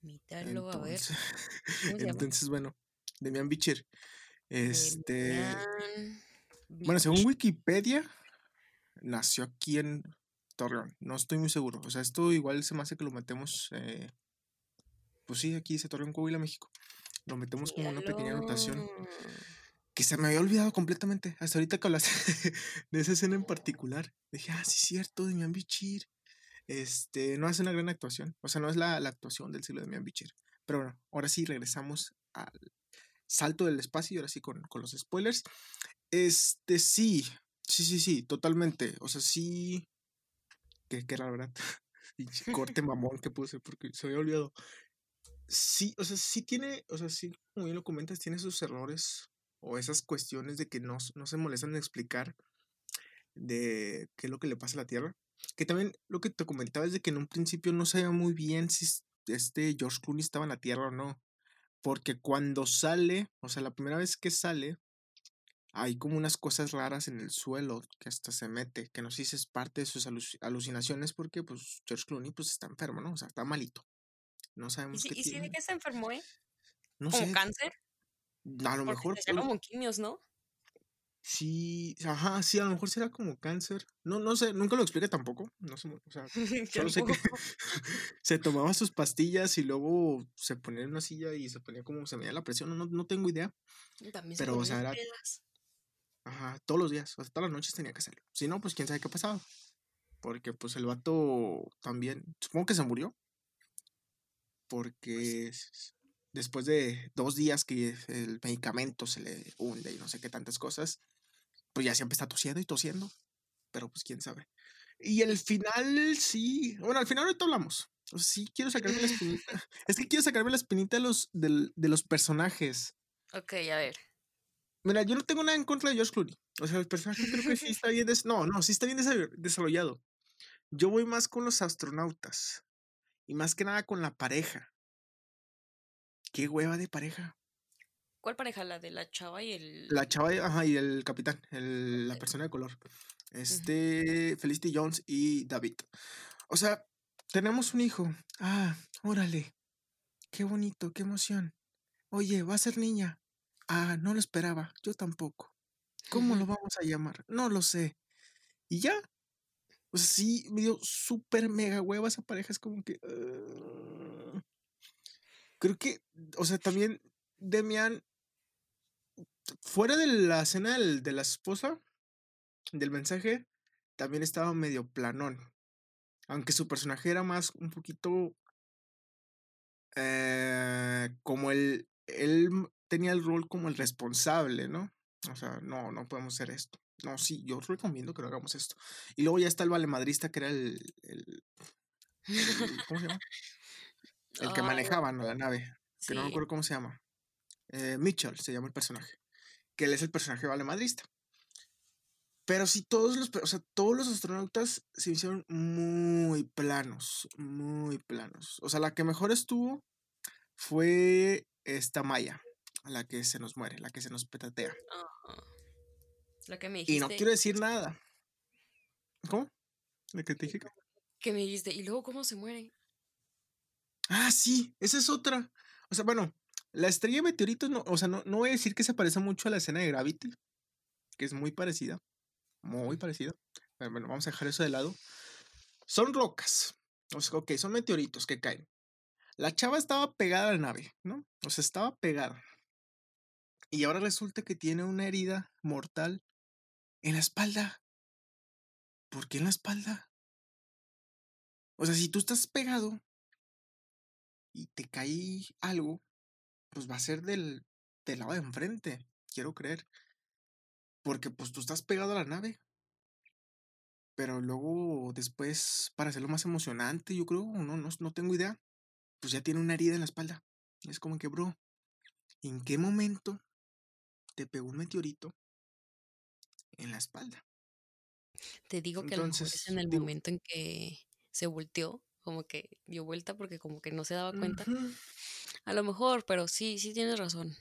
[SPEAKER 1] Mítalo, a ver.
[SPEAKER 2] Entonces, [laughs] entonces bueno, Demian Bichir. Este,
[SPEAKER 1] Demian
[SPEAKER 2] bueno, según. Wikipedia, nació aquí en Torreón. No estoy muy seguro. O sea, esto igual se me hace que lo metemos, eh, pues sí, aquí dice Torreón, Coahuila, México. Lo metemos como una pequeña anotación que se me había olvidado completamente. Hasta ahorita que hablaste [laughs] de esa escena en particular. Dije, ah, sí, es cierto, Demian Bichir. Este, no hace una gran actuación. O sea, no es la, la actuación del siglo de Demian Bichir. Pero bueno, ahora sí regresamos al salto del espacio y ahora sí con, con los spoilers. Este, sí, sí, sí, sí, totalmente. O sea, sí. Que, que era la verdad. [laughs] Pinche corte [laughs] mamón que puse porque se había olvidado. Sí, o sea, sí tiene, o sea, sí, como bien lo comentas, tiene sus errores o esas cuestiones de que no, no se molestan en explicar de qué es lo que le pasa a la Tierra. Que también lo que te comentaba es de que en un principio no sabía muy bien si este George Clooney estaba en la Tierra o no. Porque cuando sale, o sea, la primera vez que sale, hay como unas cosas raras en el suelo que hasta se mete, que no sé si es parte de sus aluc- alucinaciones porque pues George Clooney pues está enfermo, ¿no? O sea, está malito. No
[SPEAKER 1] ¿Y
[SPEAKER 2] sabemos
[SPEAKER 1] si,
[SPEAKER 2] qué
[SPEAKER 1] y si de qué se enfermó, eh?
[SPEAKER 2] No
[SPEAKER 1] ¿Como
[SPEAKER 2] sé,
[SPEAKER 1] cáncer?
[SPEAKER 2] a lo
[SPEAKER 1] Porque
[SPEAKER 2] mejor
[SPEAKER 1] decía
[SPEAKER 2] pues,
[SPEAKER 1] como quimios, ¿no?
[SPEAKER 2] Sí, ajá, sí, a lo mejor será como cáncer. No, no sé, nunca lo explica tampoco. No sé, o sea, [laughs] solo sé que
[SPEAKER 1] Tampoco. [laughs]
[SPEAKER 2] se tomaba sus pastillas y luego se ponía en una silla y se ponía como se medía la presión. No, no, tengo idea.
[SPEAKER 1] También se
[SPEAKER 2] Pero, o
[SPEAKER 1] ponía
[SPEAKER 2] sea, era, ajá, todos los días, o sea, todas las noches tenía que hacerlo. Si no, pues quién sabe qué pasaba. Porque pues el vato también, supongo que se murió.
[SPEAKER 1] Pues
[SPEAKER 2] Porque después de dos días que el medicamento se le hunde y no sé qué tantas cosas, pues ya siempre está tosiendo y tosiendo. Pero pues quién sabe. Y el final sí. Bueno, al final ahorita hablamos. O sea, sí quiero sacarme la espinita. [laughs] Es que quiero sacarme la espinita de los, del- de los personajes.
[SPEAKER 1] Ok, a ver.
[SPEAKER 2] Mira, yo no tengo nada en contra de George Clooney. O sea, el personaje creo que sí está bien. des- No, no, sí está bien desa- desarrollado. Yo voy más con los astronautas. Y más que nada con la pareja. Qué hueva de pareja.
[SPEAKER 1] ¿Cuál pareja? La de la chava y el.
[SPEAKER 2] La chava, ajá, y el capitán, el- la persona de color. Este, Felicity Jones y David. O sea, tenemos un hijo. Ah, órale. Qué bonito, qué emoción. Oye, va a ser niña. Ah, no lo esperaba. Yo tampoco. ¿Cómo lo vamos a llamar? No lo sé. Y ya. O sea, sí, me dio súper mega hueva esa pareja. Es como que. Creo que, o sea, también Demian, fuera de la escena del- de la esposa, del mensaje, también estaba medio planón. Aunque su personaje era más un poquito eh, como el, él tenía el rol como el responsable, ¿no? O sea, no, no podemos hacer esto. No, sí, yo recomiendo que no hagamos esto. Y luego ya está el valemadrista que era el- ¿cómo se llama? El que
[SPEAKER 1] Ay,
[SPEAKER 2] manejaba ¿no? la nave, que no me acuerdo cómo se llama. Eh, Mitchell se llama el personaje, que él es el personaje valemadrista. Pero sí, todos los, o sea, todos los astronautas se hicieron muy planos, muy planos. O sea, la que mejor estuvo fue esta Maya, la que se nos muere, la que se nos petatea.
[SPEAKER 1] Que me
[SPEAKER 2] Y no quiero decir nada. ¿Cómo? ¿La que te dije? que-
[SPEAKER 1] Que me dijiste. ¿Y luego cómo se muere?
[SPEAKER 2] Ah, sí, esa es otra. O sea, bueno, la estrella de meteoritos, no, o sea, no, no voy a decir que se parece mucho a la escena de Gravity, que es muy parecida, muy parecida. Bueno, vamos a dejar eso de lado. Son rocas. O sea, ok, son meteoritos que caen. La chava estaba pegada a la nave, ¿no? O sea, estaba pegada. Y ahora resulta que tiene una herida mortal en la espalda. ¿Por qué en la espalda? O sea, si tú estás pegado y te cae algo, pues va a ser del, del lado de enfrente, quiero creer. Porque pues tú estás pegado a la nave. Pero luego, después, para hacerlo más emocionante, yo creo, no, no, no tengo idea, pues ya tiene una herida en la espalda. Es como que, bro, ¿en qué momento te pegó un meteorito en la espalda?
[SPEAKER 1] Te digo que a lo mejor es en el
[SPEAKER 2] digo,
[SPEAKER 1] momento en que se volteó. Como que dio vuelta porque como que no se daba cuenta. A lo mejor, pero sí, sí tienes razón.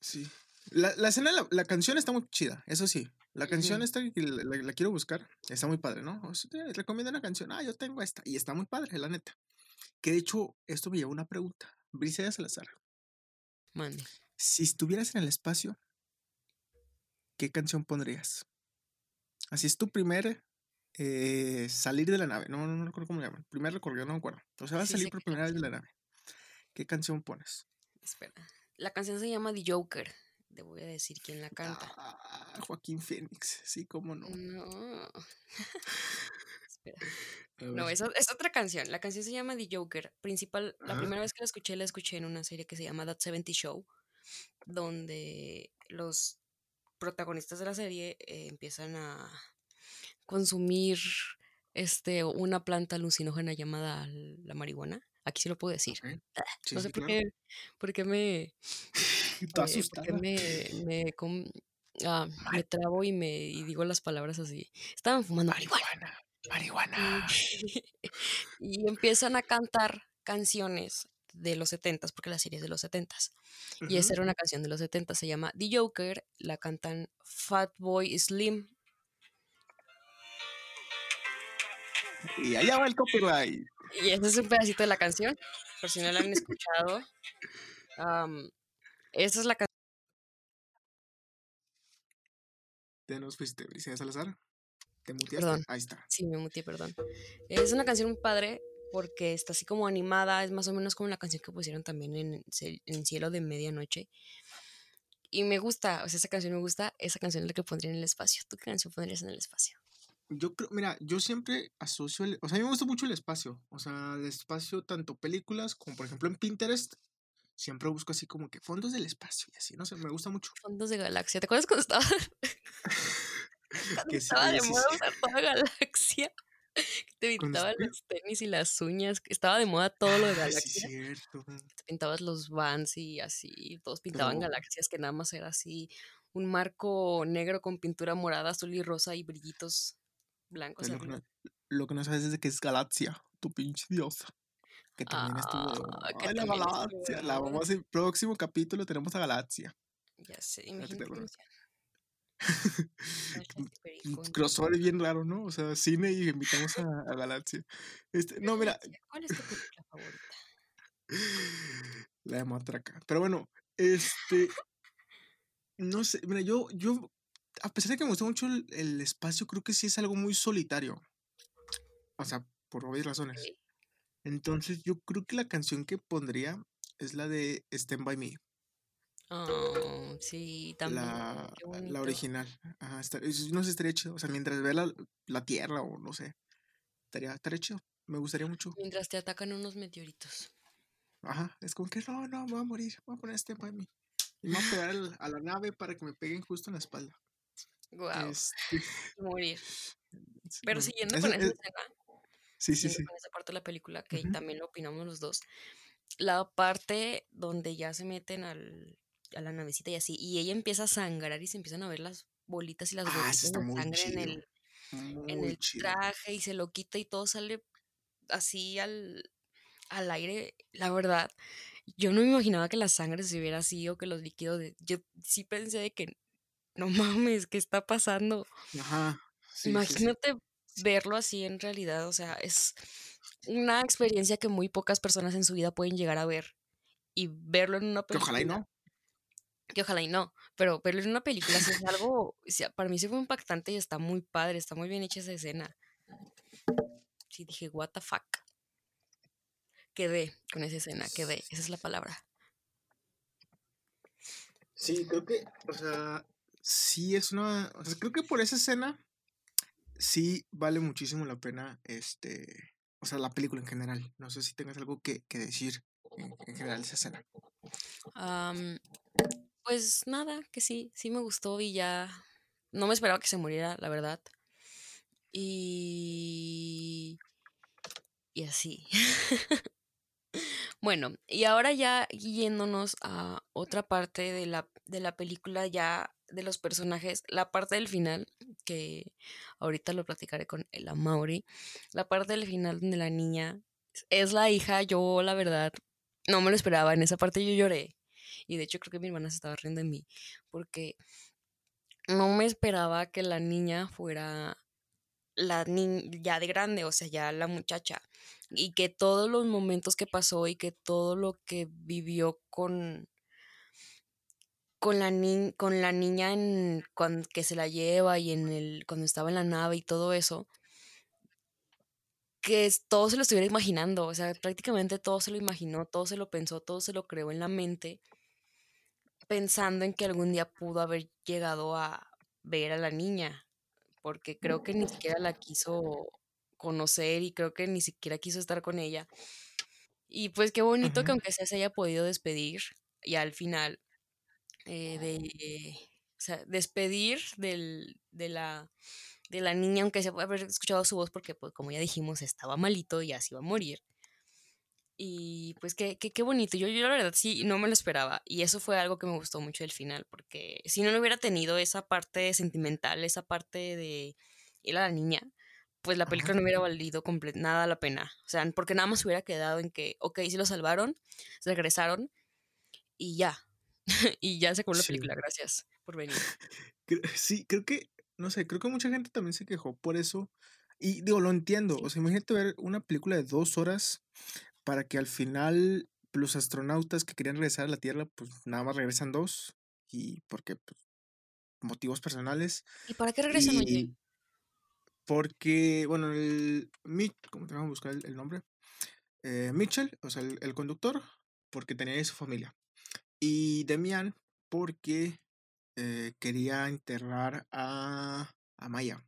[SPEAKER 2] sí. La, la escena, la, la canción está muy chida, eso sí. La canción
[SPEAKER 1] Ujú.
[SPEAKER 2] esta que la, la- la quiero buscar, está muy padre, ¿no? O sea, te recomiendo una canción, ah, yo tengo esta, y está muy padre, la neta. Que de hecho, esto me lleva a una pregunta. Briseida Salazar,
[SPEAKER 1] Mande.
[SPEAKER 2] si estuvieras en el espacio, ¿qué canción pondrías? Así es tu primer eh, salir de la nave. No, no, no recuerdo cómo le llaman. Primer recorrido, no me acuerdo. O sea, vas a salir por primera vez de la nave. ¿Qué canción pones?
[SPEAKER 1] Espera. La canción se llama The Joker. Te voy a decir quién la canta.
[SPEAKER 2] Ah, Joaquín Phoenix. Sí, cómo no.
[SPEAKER 1] No. [laughs] Espera. No, es, es otra canción. La canción se llama The Joker. Principal, la primera vez que la escuché, la escuché en una serie que se llama That 70 Show, donde los protagonistas de la serie eh, empiezan a consumir este, una planta alucinógena llamada la marihuana. Aquí sí lo puedo decir. [laughs]
[SPEAKER 2] Sí,
[SPEAKER 1] No sé
[SPEAKER 2] sí,
[SPEAKER 1] por
[SPEAKER 2] claro.
[SPEAKER 1] qué, por qué me, [laughs] eh, por qué me, me, com- ah, me trabo y me y digo las palabras así. Estaban fumando marihuana.
[SPEAKER 2] Marihuana.
[SPEAKER 1] Y,
[SPEAKER 2] Marihuana. [laughs]
[SPEAKER 1] y empiezan a cantar canciones de los 70 porque la serie es de los 70 y esa era una canción de los 70 se llama The Joker, la cantan Fatboy Slim.
[SPEAKER 2] Y allá va el copyright.
[SPEAKER 1] Y ese es un pedacito de la canción, por si no la han escuchado. am, esa es la canción.
[SPEAKER 2] Te nos fuiste, Briseida Salazar. ¿Te muteaste?
[SPEAKER 1] Perdón,
[SPEAKER 2] Ahí está.
[SPEAKER 1] sí, me muteé, perdón. Es una canción muy padre porque está así como animada, es más o menos como la canción que pusieron también en, en Cielo de Medianoche. Y me gusta, o sea, esa canción me gusta, esa canción es la que pondría en el espacio. ¿Tú qué canción pondrías en el espacio?
[SPEAKER 2] Yo creo, mira, yo siempre asocio, el, o sea, a mí me gusta mucho el espacio, o sea, el espacio, tanto películas como por ejemplo en Pinterest, siempre busco así como que fondos del espacio y así, no sé, me gusta mucho.
[SPEAKER 1] Fondos de galaxia, ¿te acuerdas cuando estaba, [laughs] [laughs]
[SPEAKER 2] Que sí,
[SPEAKER 1] estaba
[SPEAKER 2] oye,
[SPEAKER 1] de
[SPEAKER 2] sí,
[SPEAKER 1] moda
[SPEAKER 2] sí.
[SPEAKER 1] usar toda galaxia? [laughs] Que te
[SPEAKER 2] ¿Cuándo
[SPEAKER 1] pintaban los tenis y las uñas, estaba de moda todo lo de
[SPEAKER 2] sí,
[SPEAKER 1] galaxia.
[SPEAKER 2] cierto.
[SPEAKER 1] Te pintabas los Vans y así, todos pintaban
[SPEAKER 2] Pero,
[SPEAKER 1] galaxias que nada más era así, un marco negro con pintura morada, azul y rosa y brillitos blancos
[SPEAKER 2] pero lo que no, lo que no sabes es que es Galaxia, tu pinche diosa. Que también estuvo
[SPEAKER 1] Ah,
[SPEAKER 2] moda.
[SPEAKER 1] que
[SPEAKER 2] Ay, la
[SPEAKER 1] también estuvo de
[SPEAKER 2] Galaxia. La vamos a próximo capítulo tenemos a Galaxia.
[SPEAKER 1] Ya sé, imagínate que
[SPEAKER 2] acuerdas.
[SPEAKER 1] decían, [laughs] "Cállate,
[SPEAKER 2] Un
[SPEAKER 1] perico, en
[SPEAKER 2] crossover bien raro, ¿no? O sea, cine y invitamos a, a Galaxia. Este, no, mira,
[SPEAKER 1] ¿cuál es tu película favorita? [laughs]
[SPEAKER 2] la de Matraca. Pero bueno, este, no sé, mira, yo, yo, a pesar de que me gusta mucho el, el espacio, creo que sí es algo muy solitario. O sea, por obvias razones. Entonces, yo creo que la canción que pondría es la de Stand By Me,
[SPEAKER 1] Ah, sí, también,
[SPEAKER 2] la, original. Ajá, está- es- no sé, estaría chido. O sea, mientras ve la, la Tierra o no sé, estaría, estaría chido. Me gustaría mucho.
[SPEAKER 1] Mientras te atacan unos meteoritos.
[SPEAKER 2] Ajá, es como que no, no, me voy a morir, voy a poner Stand By Me. Y me voy a pegar a la nave para que me peguen justo en la espalda.
[SPEAKER 1] Wow,
[SPEAKER 2] Este, [laughs]
[SPEAKER 1] morir. Pero siguiendo con esa
[SPEAKER 2] es-
[SPEAKER 1] escena,
[SPEAKER 2] sí, sí, sí.
[SPEAKER 1] con esa parte de la película, que también lo opinamos los dos, la parte donde ya se meten al, a la navecita y así, y ella empieza a sangrar y se empiezan a ver las bolitas y las
[SPEAKER 2] Ah, está
[SPEAKER 1] de sangre en el, en el
[SPEAKER 2] chido.
[SPEAKER 1] traje y se lo quita y todo sale así al, al aire. La verdad, yo no me imaginaba que la sangre se viera así o que los líquidos de... Yo sí pensé de que, no mames, ¿qué está pasando?
[SPEAKER 2] Ajá, sí, sí, sí.
[SPEAKER 1] Imagínate verlo así en realidad, o sea, es una experiencia que muy pocas personas en su vida pueden llegar a ver y verlo en una
[SPEAKER 2] Que ojalá y
[SPEAKER 1] película,
[SPEAKER 2] no.
[SPEAKER 1] que ojalá y no, pero verlo en una película sí es algo, para mí sí fue impactante y está muy padre, está muy bien hecha esa escena. Sí, dije, what the fuck. Quedé con esa escena, quedé, esa es la palabra.
[SPEAKER 2] Sí, creo que, o sea, sí es una, o sea, creo que por esa escena sí vale muchísimo la pena, este, o sea, la película en general. No sé si tengas algo que, que decir en, en general esa escena.
[SPEAKER 1] Pues nada, que sí, sí me gustó y ya no me esperaba que se muriera, la verdad. Y... Y así. [laughs] Bueno, y ahora ya yéndonos a otra parte de la, de la película, ya de los personajes, la parte del final, que ahorita lo platicaré con la Mauri, la parte del final donde la niña es la hija, yo la verdad no me lo esperaba, en esa parte yo lloré. Y de hecho creo que mi hermana se estaba riendo de mí, porque no me esperaba que la niña fuera la niña ya de grande, o sea, ya la muchacha, y que todos los momentos que pasó y que todo lo que vivió con con la ni con la niña en que se la lleva y en el cuando estaba en la nave y todo eso, que todo se lo estuviera imaginando, o sea, prácticamente todo se lo imaginó, todo se lo pensó, todo se lo creó en la mente, pensando en que algún día pudo haber llegado a ver a la niña, porque creo que ni siquiera la quiso conocer y creo que ni siquiera quiso estar con ella. Y pues qué bonito que aunque sea se haya podido despedir y al final eh, de, o sea, despedir del, de la de la niña, aunque se puede haber escuchado su voz porque pues como ya dijimos estaba malito y así iba a morir. Y pues qué, qué, qué bonito. Yo, yo la verdad sí no me lo esperaba. Y eso fue algo que me gustó mucho del final. Porque si no lo hubiera tenido esa parte sentimental, esa parte de ir a la niña, pues la película
[SPEAKER 2] Ajá.
[SPEAKER 1] no hubiera valido nada la pena. O sea, porque nada más hubiera quedado en que, ok, sí lo salvaron, se regresaron y ya. [laughs] y ya se acabó la
[SPEAKER 2] Sí.
[SPEAKER 1] película. Gracias por venir. [laughs]
[SPEAKER 2] Sí, creo que, no sé, creo que mucha gente también se quejó por eso. Y digo, lo entiendo. O sea, imagínate ver una película de dos horas para que al final los astronautas que querían regresar a la Tierra, pues nada más regresan dos. Y porque, pues, motivos personales.
[SPEAKER 1] ¿Y para qué regresan?
[SPEAKER 2] Y porque, bueno, el Mitch, ¿cómo te vamos a buscar el, el nombre? Eh, Mitchell, o sea, el, el conductor, porque tenía ahí su familia. Y Demian, porque eh, quería enterrar a, a Maya.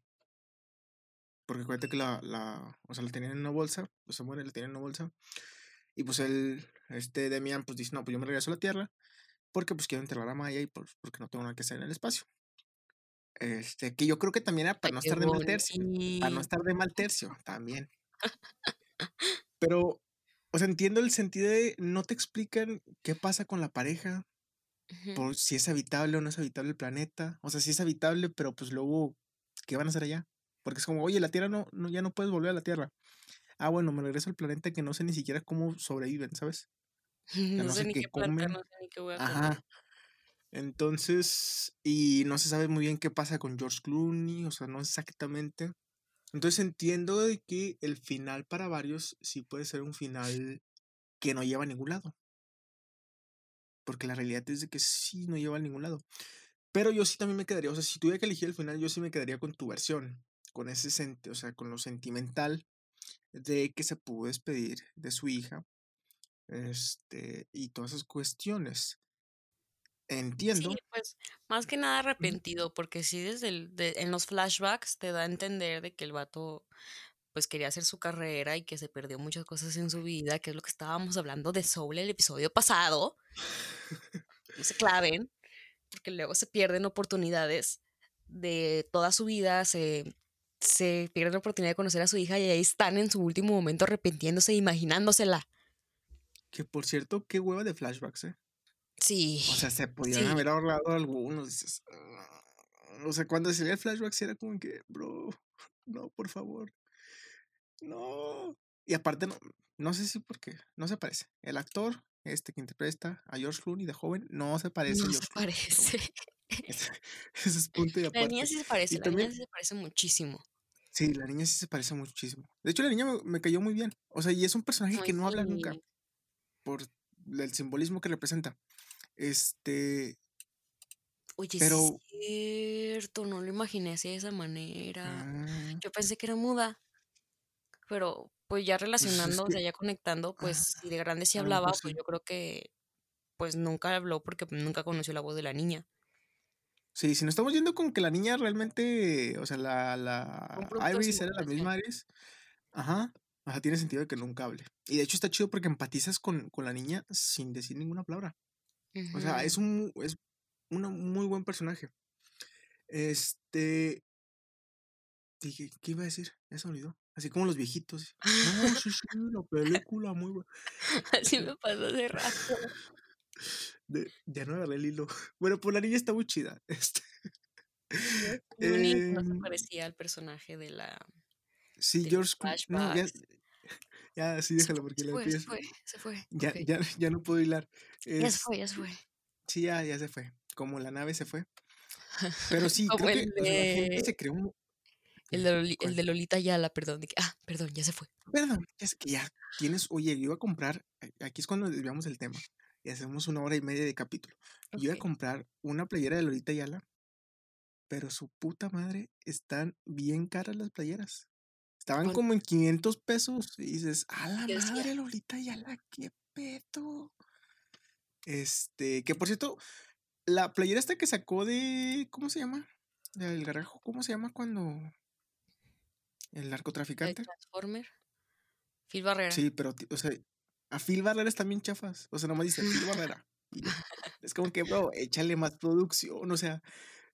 [SPEAKER 2] porque acuérdate que la, la, o sea, la tenían en una bolsa, pues se muere, la tienen en una bolsa. Y pues él, este Demian, pues dice, no, pues yo me regreso a la Tierra, porque pues quiero enterrar a Maya y pues, porque no tengo nada que hacer en el espacio. Este, que yo creo que también era para no estar de mal tercio, para no estar de mal tercio, también. [laughs] Pero, o sea, entiendo el sentido de no te explican qué pasa con la pareja, por si es habitable o no es habitable el planeta. O sea, si es habitable, pero pues luego, ¿qué van a hacer allá? Porque es como, oye, la Tierra no, no ya no puedes volver a la Tierra. Ah, bueno, me regreso al planeta que no sé ni siquiera cómo sobreviven, ¿sabes? [laughs]
[SPEAKER 1] no, sé, ni qué, comen. no sé ni qué voy a Ajá.
[SPEAKER 2] Entonces, y no se sabe muy bien qué pasa con George Clooney, o sea, no exactamente. Entonces entiendo de que el final para varios sí puede ser un final que no lleva a ningún lado. Porque la realidad es de que sí no lleva a ningún lado. Pero yo sí también me quedaría, o sea, si tuviera que elegir el final, yo sí me quedaría con tu versión, con ese sentido, o sea, con lo sentimental de que se pudo despedir de su hija, este, y todas esas cuestiones. Entiendo.
[SPEAKER 1] Sí, pues más que nada arrepentido, porque sí desde el, en los flashbacks te da a entender de que el vato pues quería hacer su carrera y que se perdió muchas cosas en su vida, que es lo que estábamos hablando de Soul el episodio pasado. No se claven, porque luego se pierden oportunidades de toda su vida, se, se pierden la oportunidad de conocer a su hija y ahí están en su último momento arrepintiéndose, imaginándosela.
[SPEAKER 2] Que por cierto, qué hueva de flashbacks, ¿eh?
[SPEAKER 1] Sí.
[SPEAKER 2] O sea, se podían haber ahorrado algunos. Ah", o sea, cuando se veía el flashback, era como que, bro, no, por favor. No. Y aparte, no, no sé si porque no se parece. El actor este que interpreta a George Clooney de joven no se parece
[SPEAKER 1] no
[SPEAKER 2] a George
[SPEAKER 1] se parece. [laughs]
[SPEAKER 2] Ese, es punto y aparte.
[SPEAKER 1] La niña sí se parece, la niña sí se parece muchísimo.
[SPEAKER 2] Sí, la niña sí se parece muchísimo. De hecho, la niña me, cayó muy bien. O sea, y es un personaje que no habla nunca. Por el simbolismo que representa. Este.
[SPEAKER 1] Oye, pero... es cierto, no lo imaginé así de esa manera. Ah. Yo pensé que era muda. Pero, pues ya pues, relacionando, o sea, ya conectando, pues si de grande sí hablaba, pues yo creo que pues nunca habló porque nunca conoció la voz de la niña.
[SPEAKER 2] Sí, si nos estamos yendo con que la niña realmente, o sea, la, la Iris era la misma Iris, ajá, o sea, tiene sentido de que nunca hable. Y de hecho está chido porque empatizas con, con la niña sin decir ninguna palabra. O sea, es un, es un muy buen personaje. Este. Dije, ¿qué iba a decir? Se olvidó. Así como los viejitos. No, sí, sí, la [laughs] película muy buena.
[SPEAKER 1] Así [laughs] me pasó hace rato.
[SPEAKER 2] ya no agarré el hilo. Bueno, pues la niña está muy chida. [laughs] Este.
[SPEAKER 1] no se em parecía al personaje de la.
[SPEAKER 2] Sí, George. No, ya, ya, sí, déjalo porque
[SPEAKER 1] se fue, se fue, se fue.
[SPEAKER 2] Ya, ya, ya no puedo hilar.
[SPEAKER 1] ya se fue, ya se fue.
[SPEAKER 2] Sí, ya, ya se fue. Como la nave se fue. Pero [laughs] sí, creo que la gente se creó un...
[SPEAKER 1] El de, el de Lolita Yala, perdón. ah, perdón, ya se fue.
[SPEAKER 2] Perdón, es que ya tienes, oye, yo iba a comprar, aquí es cuando desviamos el tema y hacemos una hora y media de capítulo. Yo iba a comprar una playera de Lolita Yala, pero su puta madre, están bien caras las playeras. Estaban como en 500 pesos. Y dices, a la madre, Lolita Yala, qué pedo. Este, que por cierto, la playera esta que sacó de. ¿Cómo se llama? El garrajo, ¿cómo se llama cuando. El narcotraficante?
[SPEAKER 1] El Transformer. Phil Barrera.
[SPEAKER 2] Sí, pero, o sea, a Phil Barrera están bien chafas. O sea, nomás dice Phil [laughs] Barrera. es como que, bro, échale más producción. O sea,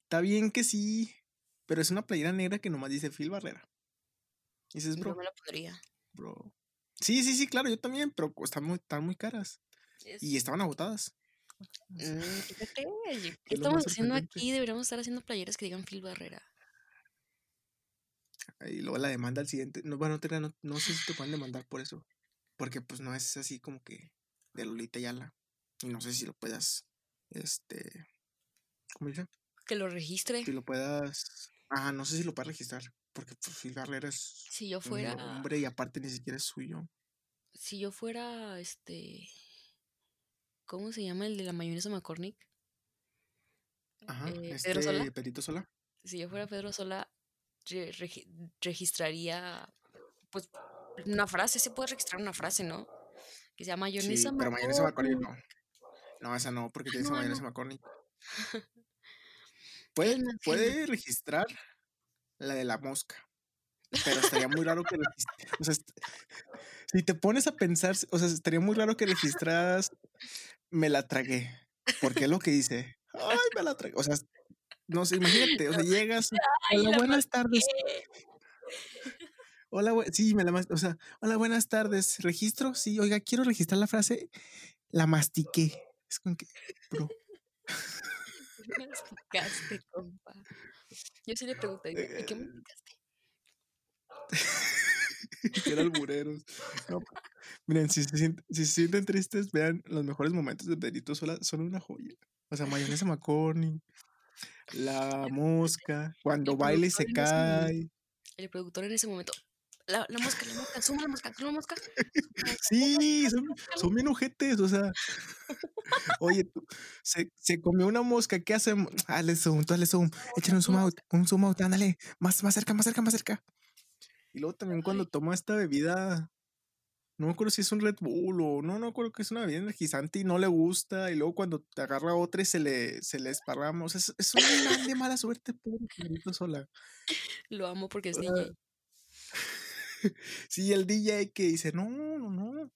[SPEAKER 2] está bien que sí, pero es una playera negra que nomás dice Phil Barrera. Y dices, bro.
[SPEAKER 1] Yo me la podría.
[SPEAKER 2] Bro. Sí, sí, sí, claro, yo también, pero están muy, están muy caras. Y estaban agotadas.
[SPEAKER 1] Mm, [laughs] ¿qué estamos haciendo aquí? Deberíamos estar haciendo playeras que digan Phil Barrera.
[SPEAKER 2] Y luego la demanda al siguiente. No, bueno, no, no, sé si te pueden demandar por eso. Porque pues no es así como que de Lolita Yala. Y no sé si lo puedas. Este. ¿Cómo dice?
[SPEAKER 1] Que lo registre.
[SPEAKER 2] Si lo puedas. Ah, no sé si lo puedes registrar. Porque pues, Phil es.
[SPEAKER 1] Si yo fuera.
[SPEAKER 2] Un hombre y aparte ni siquiera es suyo.
[SPEAKER 1] Si yo fuera este ¿Cómo se llama el de la mayonesa McCormick?
[SPEAKER 2] Ajá, eh, este Pedro Sola. Pedrito Sola.
[SPEAKER 1] Si yo fuera Pedro Sola, registraría pues una frase, se puede registrar una frase, ¿no? Que se llama mayonesa
[SPEAKER 2] sí, pero mayonesa McCormick no. No, esa no, porque tiene mayonesa McCormick. [laughs] Puede, puede registrar la de la mosca. pero estaría muy raro que o sea, si te pones a pensar, o sea, estaría muy raro que registras me la tragué, porque es lo que dice. Ay, me la tragué. O sea, no sé, imagínate, o sea, llegas, hola, buenas tardes. Hola, sí, me la, o sea, hola, buenas tardes. ¿Registro? Sí, oiga, quiero registrar la frase, la mastiqué. Es con que, bro. [laughs]
[SPEAKER 1] Masticaste, compa. Yo sí le pregunté, ¿y qué masticaste? [laughs]
[SPEAKER 2] Quiero albureros. No, miren, si se, sienten, si se sienten tristes, vean los mejores momentos de Benito Sola, son una joya. O sea, mayonesa McCorney, la [laughs] mosca, cuando baila y se cae.
[SPEAKER 1] El productor en ese momento, la, la, mosca, la mosca, suma la mosca, suma la mosca.
[SPEAKER 2] Sí, son, son bien ojetes, o sea. Oye, tú, se, se, comió una mosca, ¿qué hacemos? Hazle zoom, tú hazle zoom, échale un zoom out, un zoom out, ándale, más, más cerca, más cerca, más cerca. Y luego también cuando toma esta bebida, no me acuerdo si es un Red Bull o no, no me acuerdo que es una bebida energizante y no le gusta. Y luego cuando te agarra otra y se le, se le esparramos. Es, es una [laughs] de mala suerte, pobre sola.
[SPEAKER 1] Lo amo porque es DJ. [laughs]
[SPEAKER 2] sí, el DJ que dice, no, no, no.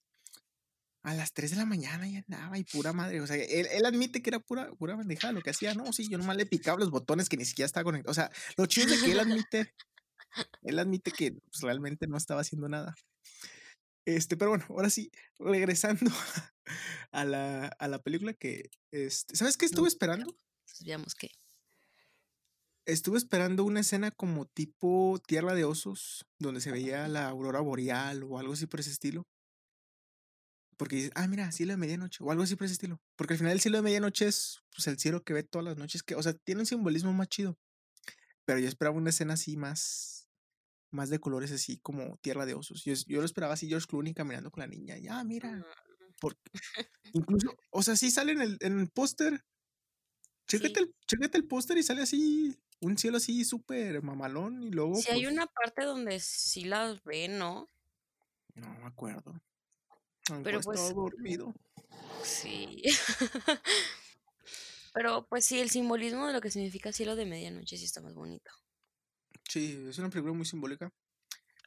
[SPEAKER 2] A las 3 de la mañana ya andaba y pura madre. O sea, él, él admite que era pura, pura bandejada lo que hacía. No, sí, yo nomás le picaba los botones que ni siquiera estaba conectado. O sea, lo chido es que él admite, él admite que pues, realmente no estaba haciendo nada. Este, pero bueno, ahora sí, regresando [laughs] a la, a la película que, este, ¿sabes qué estuve esperando?
[SPEAKER 1] Veamos qué.
[SPEAKER 2] Estuve esperando una escena como tipo Tierra de Osos, donde se veía la aurora boreal o algo así por ese estilo. Porque dices, ah, mira, cielo de medianoche, o algo así por ese estilo. Porque al final el cielo de medianoche es pues, el cielo que ve todas las noches, que, o sea, tiene un simbolismo más chido. Pero yo esperaba una escena así más, más de colores, así como Tierra de Osos. Yo, yo lo esperaba así, George Clooney caminando con la niña. Ya, ah, mira. Porque, [laughs] incluso, o sea, sí sale en el, en el póster. Chécate, el, chécate el póster y sale así un cielo así súper mamalón y luego...
[SPEAKER 1] Si hay pues una parte donde sí las ve, ¿no?
[SPEAKER 2] No me acuerdo. Pero pues... dormido.
[SPEAKER 1] Sí. [laughs] Pero pues sí, el simbolismo de lo que significa cielo de medianoche sí está más bonito.
[SPEAKER 2] Sí, es una película muy simbólica.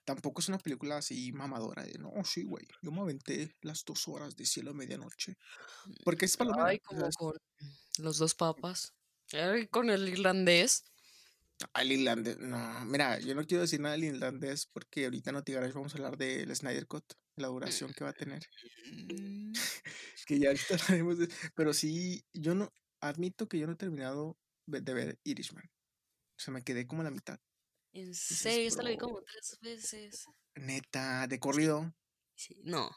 [SPEAKER 2] Tampoco es una película así mamadora de no, sí, güey. Yo me aventé las dos horas de cielo de medianoche. Porque es palomera.
[SPEAKER 1] Ay, como con los dos papas. Ay, con el irlandés.
[SPEAKER 2] Al irlandés, no, mira, yo no quiero decir nada del irlandés porque ahorita en Garage vamos a hablar del Snyder Cut, la duración que va a tener. Mm. [laughs] que ya ahorita [laughs] hablaremos de, Pero sí, yo no, admito que yo no he terminado de ver Irishman. O sea, me quedé como a la mitad.
[SPEAKER 1] ¿En serio? Esta lo vi como tres veces.
[SPEAKER 2] Neta, de corrido.
[SPEAKER 1] Sí, no,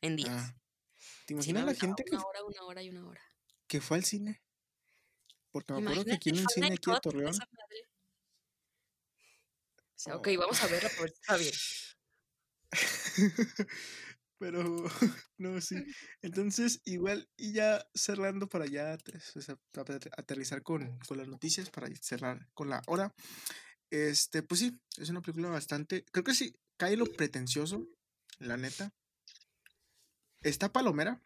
[SPEAKER 1] en días. Ah.
[SPEAKER 2] ¿Te imaginas la gente
[SPEAKER 1] que. Una hora, una hora y una hora.
[SPEAKER 2] Que fue al cine. Porque me acuerdo que aquí en un cine aquí de Torreón.
[SPEAKER 1] Sea, ok, vamos a verla, pero está bien. [laughs]
[SPEAKER 2] pero, [laughs] no, sí. Entonces, igual, y ya cerrando para ya aterrizar con, con las noticias, para cerrar con la hora. Este, pues sí, es una película bastante. Creo que sí, cae lo pretencioso, la neta. Está palomera,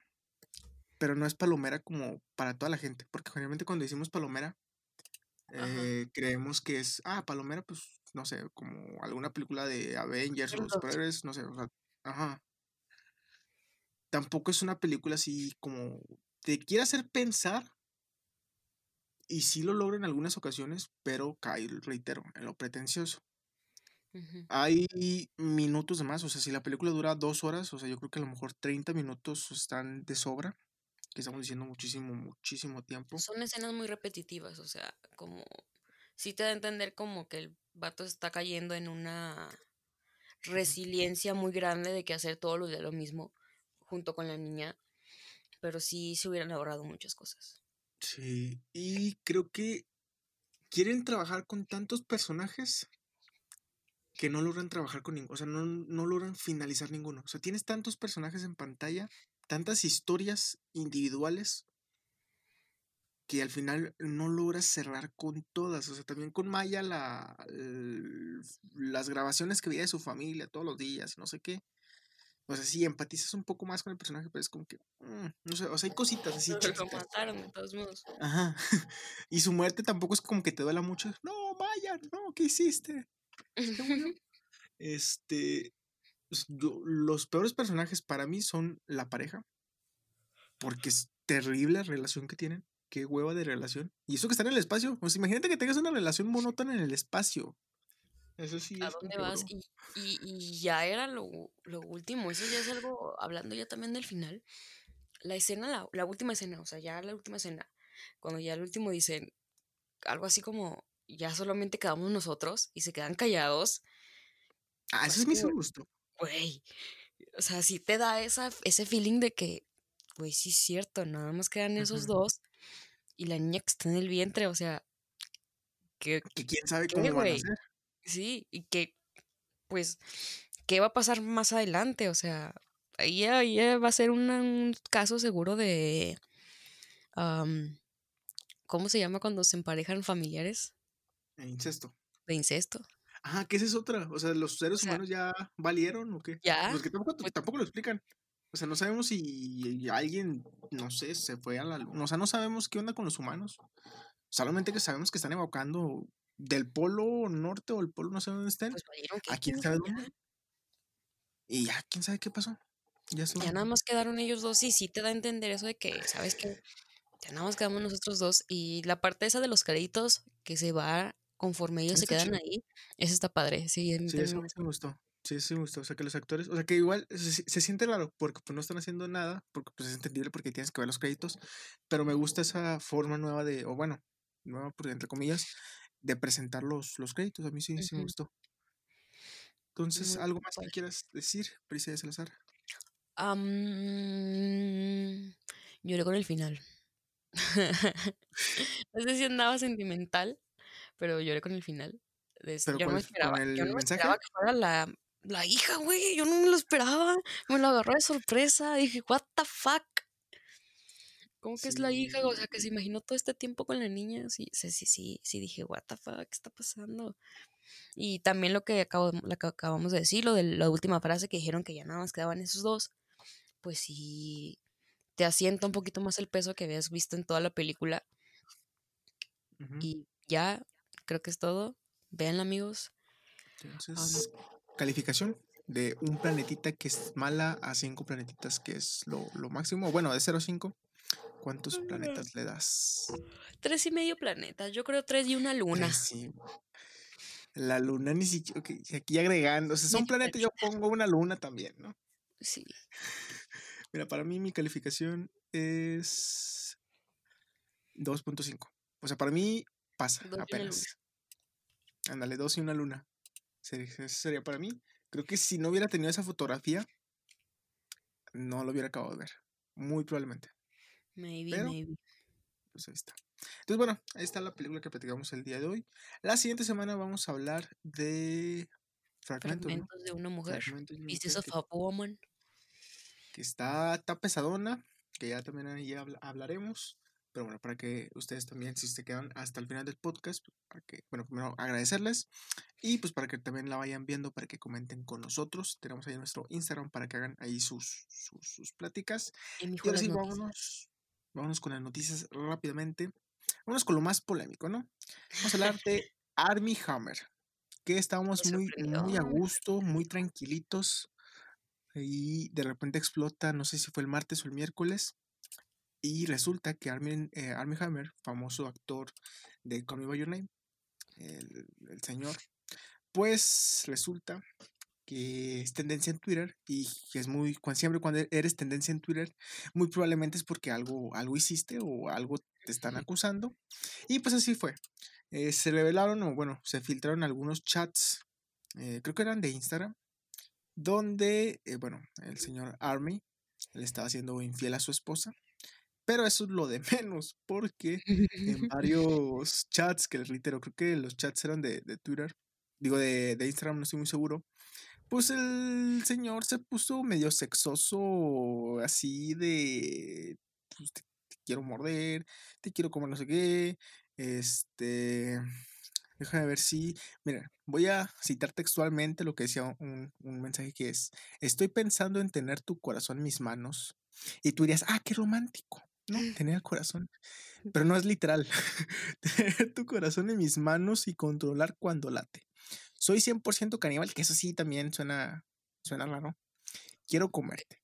[SPEAKER 2] pero no es palomera como para toda la gente, porque generalmente cuando decimos palomera, eh, creemos que es, ah, palomera, pues no sé, como alguna película de Avengers o superhéroes, no sé, o sea, ajá. Tampoco es una película así como te quiere hacer pensar y sí lo logra en algunas ocasiones, pero cae, reitero, en lo pretencioso. Hay minutos de más, o sea, si la película dura dos horas, o sea, yo creo que a lo mejor 30 minutos están de sobra, que estamos diciendo muchísimo, muchísimo tiempo.
[SPEAKER 1] Son escenas muy repetitivas, o sea, como sí te da a entender como que el vato está cayendo en una resiliencia muy grande de que hacer todos los días lo mismo junto con la niña, pero sí se hubieran ahorrado muchas cosas.
[SPEAKER 2] Sí, y creo que quieren trabajar con tantos personajes que no logran trabajar con ninguno, o sea, no, no logran finalizar ninguno. O sea, tienes tantos personajes en pantalla, tantas historias individuales que al final no logras cerrar con todas. O sea, también con Maya, la, las grabaciones que veía de su familia todos los días, no sé qué. O sea, sí, empatizas un poco más con el personaje, pero es como que, mm, no sé, o sea, hay cositas así.
[SPEAKER 1] Pero lo mataron de todos modos.
[SPEAKER 2] Ajá. [laughs] y su muerte tampoco es como que te duela mucho. No, Maya, no, ¿qué hiciste? [laughs] Este, pues, yo, los peores personajes para mí son la pareja, porque es terrible la relación que tienen. Qué hueva de relación. Y eso que están en el espacio. Pues imagínate que tengas una relación monótona en el espacio. Eso sí.
[SPEAKER 1] ¿A dónde vas? Y, y, y, ya era lo, lo, último. Eso ya es algo, hablando ya también del final. La escena, la, la, última escena, o sea, ya la última escena. Cuando ya el último dicen algo así como, ya solamente quedamos nosotros y se quedan callados.
[SPEAKER 2] Ah, eso sí me gustó.
[SPEAKER 1] Güey. O sea, sí te da esa, ese feeling de que, güey, sí es cierto, nada más quedan esos dos y la niña que está en el vientre, o sea,
[SPEAKER 2] que, quién sabe cómo van a hacer.
[SPEAKER 1] Sí, y que, pues, ¿qué va a pasar más adelante? O sea, ahí, va a ser un caso seguro de, ¿cómo se llama cuando se emparejan familiares?
[SPEAKER 2] De incesto.
[SPEAKER 1] De incesto.
[SPEAKER 2] Ah, ¿qué esa es otra. O sea, ¿los seres humanos ya valieron o qué? Ya. Porque tampoco, pues tampoco lo explican. O sea, no sabemos si alguien, no sé, se fue a la luna. O sea, no sabemos qué onda con los humanos. Solamente que sabemos que están evocando del polo norte o el polo no sé dónde estén. Pues ¿A quién sabe dónde? Y ya, quién sabe qué pasó.
[SPEAKER 1] Ya, ya, nada más quedaron ellos dos y sí te da a entender eso de que, ¿sabes qué? Ya nada más quedamos nosotros dos. Y la parte esa de los créditos que se va conforme ellos se quedan ahí, eso está padre. Sí,
[SPEAKER 2] sí eso me gustó. Sí, sí me gustó. O sea, que los actores, o sea, que igual se, siente raro porque pues no están haciendo nada, porque pues es entendible porque tienes que ver los créditos, pero me gusta esa forma nueva de, o bueno, nueva por entre comillas, de presentar los, los créditos. A mí sí, sí me gustó. Entonces, ¿algo más que quieras decir, Priscila de Salazar?
[SPEAKER 1] Um, lloré con el final. [laughs] no sé si andaba sentimental, pero lloré con el final. yo no, esperaba, yo no esperaba que fuera la, la hija, güey. Yo no me lo esperaba. Me lo agarró de sorpresa. Dije, what the fuck. ¿Cómo que es la hija? O sea, que se imaginó todo este tiempo con la niña. Sí, sí, sí, sí, sí dije, what the fuck, ¿qué está pasando? Y también lo que, acabo, lo que acabamos de decir, lo de la última frase que dijeron que ya nada más quedaban esos dos, pues sí, te asienta un poquito más el peso que habías visto en toda la película. Y ya, creo que es todo. Vean, amigos.
[SPEAKER 2] Entonces, calificación de un planetita que es mala a cinco planetitas que es lo, lo máximo. Bueno, de 0 a 5. ¿Cuántos planetas le das?
[SPEAKER 1] Tres y medio planetas. Yo creo tres y una luna.
[SPEAKER 2] Sí. La luna ni siquiera. aquí agregando. O sea, son planetas, yo pongo una luna también, ¿no?
[SPEAKER 1] Sí. [laughs]
[SPEAKER 2] Mira, para mí mi calificación es 2.5. O sea, para mí pasa apenas. Ándale, dos y una luna. Eso sería para mí. Creo que si no hubiera tenido esa fotografía, no lo hubiera acabado de ver. Muy probablemente.
[SPEAKER 1] Maybe, maybe.
[SPEAKER 2] Pues ahí está. Entonces, bueno, ahí está la película que platicamos el día de hoy. La siguiente semana vamos a hablar de
[SPEAKER 1] Fragmentos, de una mujer. Pieces of a Woman.
[SPEAKER 2] Que está, está pesadona, que ya también ahí hablaremos. Pero bueno, para que ustedes también, si se quedan hasta el final del podcast, para que, bueno, primero agradecerles y pues para que también la vayan viendo, para que comenten con nosotros. Tenemos ahí nuestro Instagram para que hagan ahí sus, sus, pláticas. Y, ahora sí, vámonos, vámonos con las noticias rápidamente. Vámonos con lo más polémico, ¿no? Vamos a hablar de [laughs] Army Hammer, que estábamos muy, muy a gusto, muy tranquilitos. Y de repente explota, no sé si fue el martes o el miércoles, y resulta que Armin, eh, Hammer, famoso actor de Call Me By Your Name, el, señor, pues resulta que es tendencia en Twitter y es muy, siempre cuando eres tendencia en Twitter, muy probablemente es porque algo, algo hiciste o algo te están acusando. Y pues así fue. Eh, se revelaron, o bueno, se filtraron algunos chats, eh, creo que eran de Instagram, donde, bueno, el señor Army le estaba haciendo infiel a su esposa. Pero eso es lo de [laughs] menos, porque en [laughs] varios chats, que les reitero, creo que los chats eran de, Twitter, digo de, Instagram, no estoy muy seguro, pues el señor se puso medio sexoso, así de, pues, te, quiero morder, te quiero comer no sé qué, este, déjame ver si, mira, voy a citar textualmente lo que decía un, un mensaje que es, estoy pensando en tener tu corazón en mis manos, y tú dirías, ah, qué romántico. No, [laughs] tener el corazón. Pero no es literal. [laughs] tener tu corazón en mis manos y controlar cuando late. Soy 100% caníbal, que eso sí también suena, suena raro. Quiero comerte.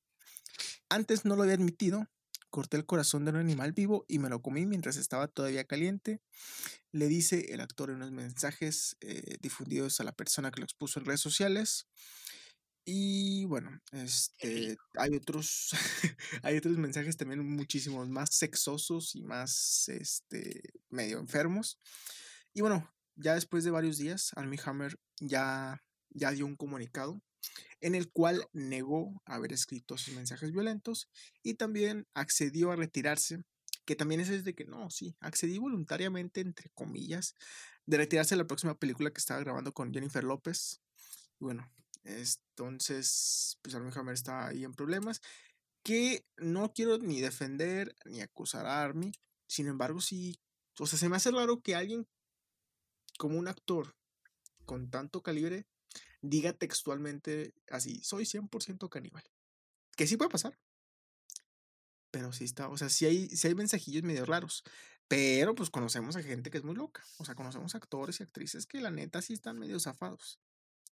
[SPEAKER 2] Antes no lo había admitido. Corté el corazón de un animal vivo y me lo comí mientras estaba todavía caliente. Le dice el actor en unos mensajes eh, difundidos a la persona que lo expuso en redes sociales. Y bueno, este, hay otros, [laughs] hay otros mensajes también muchísimos más sexosos y más, este, medio enfermos. Y bueno, ya después de varios días, Armie Hammer ya, ya dio un comunicado en el cual negó haber escrito esos mensajes violentos y también accedió a retirarse, que también es desde que no, sí, accedí voluntariamente, entre comillas, de retirarse de la próxima película que estaba grabando con Jennifer López. Y bueno, entonces, pues Armie está ahí en problemas, que no quiero ni defender ni acusar a Armie, sin embargo, sí, o sea, se me hace raro que alguien como un actor con tanto calibre diga textualmente así, soy 100% caníbal. Que sí puede pasar. Pero sí está, o sea, sí hay, sí hay mensajillos medio raros. Pero pues conocemos a gente que es muy loca. O sea, conocemos actores y actrices que la neta sí están medio zafados.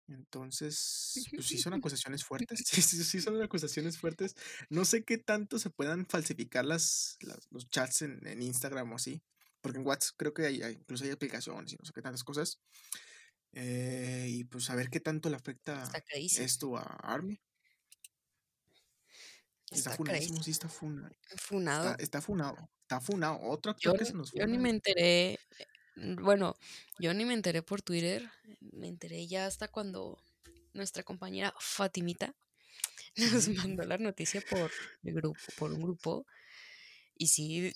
[SPEAKER 2] Entonces, pues sí son [laughs] acusaciones fuertes. [laughs] Sí, sí, son acusaciones fuertes. No sé qué tanto se puedan falsificar las, los chats en, en, Instagram o así. Porque en WhatsApp creo que hay, incluso hay aplicaciones y no sé qué tantas cosas. Eh, y pues a ver qué tanto le afecta esto a Army. Está, está funadísimo, sí está funado.
[SPEAKER 1] Funado.
[SPEAKER 2] Está, está, funado. Está funado. Otro actor
[SPEAKER 1] yo,
[SPEAKER 2] que se nos
[SPEAKER 1] Yo ni me enteré. Bueno, yo ni me enteré por Twitter. Me enteré ya hasta cuando nuestra compañera Fatimita [laughs] nos mandó la noticia por el grupo, por un grupo. Y sí,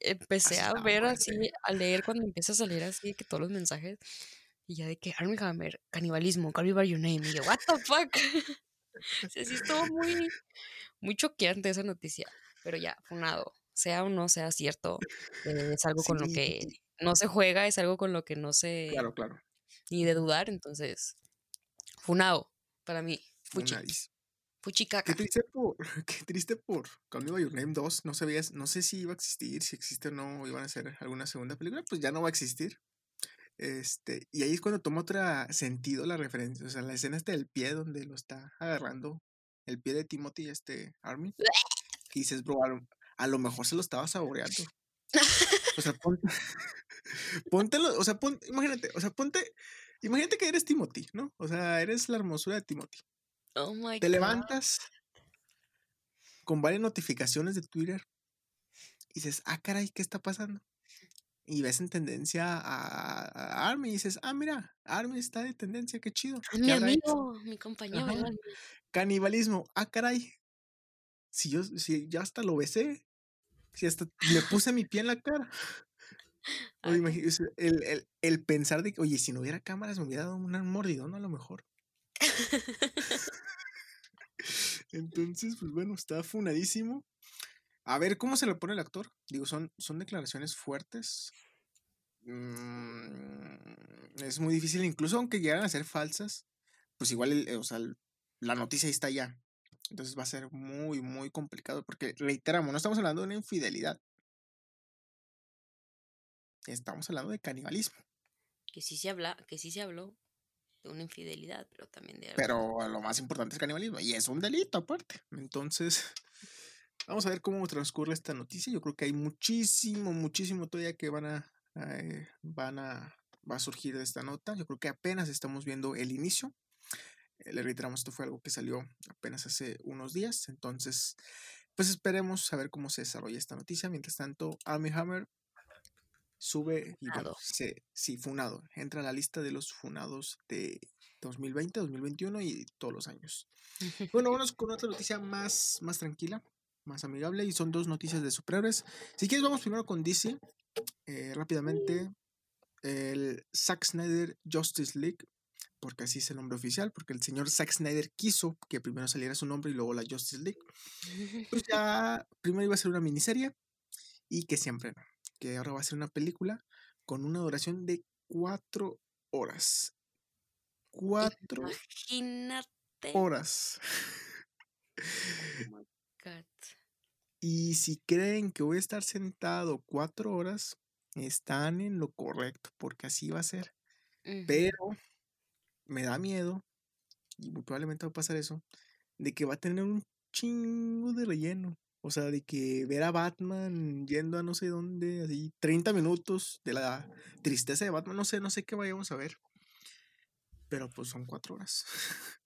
[SPEAKER 1] empecé a ver así, a leer cuando empiezas a leer así que todos los mensajes. Y ya de que Armie Hammer, canibalismo, call me by your name. Y yo, what the fuck. [laughs] o sea, sí estuvo muy, muy choqueante esa noticia. Pero ya, funado. Sea o no sea cierto, eh, es algo con lo que no se juega, es algo con lo que no se.
[SPEAKER 2] Claro, claro.
[SPEAKER 1] Ni de dudar, entonces. Funado, para mí. Fuchi. Fuchicaca. [laughs]
[SPEAKER 2] Qué triste por, qué triste por By Your Name 2. No sabías, no sé si iba a existir, si existe o no, iban a hacer alguna segunda película, pues ya no va a existir. Este, y ahí es cuando toma otro sentido la referencia. O sea, la escena está del pie donde lo está agarrando el pie de Timothy, este Army. [laughs] Y dices, bro, a lo, mejor se lo estaba saboreando. [laughs] O sea, ponte, póntelo, o sea, ponte, imagínate, o sea, ponte, imagínate que eres Timothy, ¿no? O sea, eres la hermosura de Timothy.
[SPEAKER 1] Oh my
[SPEAKER 2] Te levantas con varias notificaciones de Twitter y dices, ah, caray, ¿qué está pasando? y ves en tendencia a, Army y dices, ah, mira, Army está de tendencia, qué chido.
[SPEAKER 1] Mi amigo, mi compañero.
[SPEAKER 2] Canibalismo, ah, caray. Si yo, si ya hasta lo besé, si hasta le puse mi pie en la cara. el, el, el, pensar de que, oye, si no hubiera cámaras me hubiera dado un mordidón a lo mejor. [laughs] Entonces, pues bueno, está funadísimo. A ver cómo se le pone el actor. Digo, son, son declaraciones fuertes. Mm, es muy difícil, incluso aunque llegaran a ser falsas, pues igual, o sea, la noticia ahí está ya. Entonces va a ser muy, muy complicado porque, reiteramos, no estamos hablando de una infidelidad. Estamos hablando de canibalismo.
[SPEAKER 1] Que sí se habla, que sí se habló de una infidelidad, pero también de
[SPEAKER 2] Pero lo más importante es canibalismo y es un delito aparte. Entonces, [laughs] Vamos a ver cómo transcurre esta noticia. Yo creo que hay muchísimo, muchísimo todavía que van a, eh, van a, va a surgir de esta nota. Yo creo que apenas estamos viendo el inicio. Le reiteramos, esto fue algo que salió apenas hace unos días. Entonces, pues esperemos a ver cómo se desarrolla esta noticia. Mientras tanto, Army Hammer sube y bueno, se, sí, funado. Entra a la lista de los funados de 2020, 2021 y todos los años. Bueno, vamos con otra noticia más, más tranquila más amigable y son dos noticias de superhéroes. Si quieres, vamos primero con DC. Eh, rápidamente, el Zack Snyder Justice League, porque así es el nombre oficial, porque el señor Zack Snyder quiso que primero saliera su nombre y luego la Justice League. Pues [laughs] ya, primero iba a ser una miniserie y que siempre no, que ahora va a ser una película con una duración de cuatro horas. Cuatro horas. Oh [laughs] y si creen que voy a estar sentado cuatro horas, están en lo correcto, porque así va a ser. Pero me da miedo, y muy probablemente va a pasar eso, de que va a tener un chingo de relleno. O sea, de que ver a Batman yendo a no sé dónde, así 30 minutos de la tristeza de Batman, no sé, no sé qué vayamos a ver. Pero pues son cuatro horas. [laughs]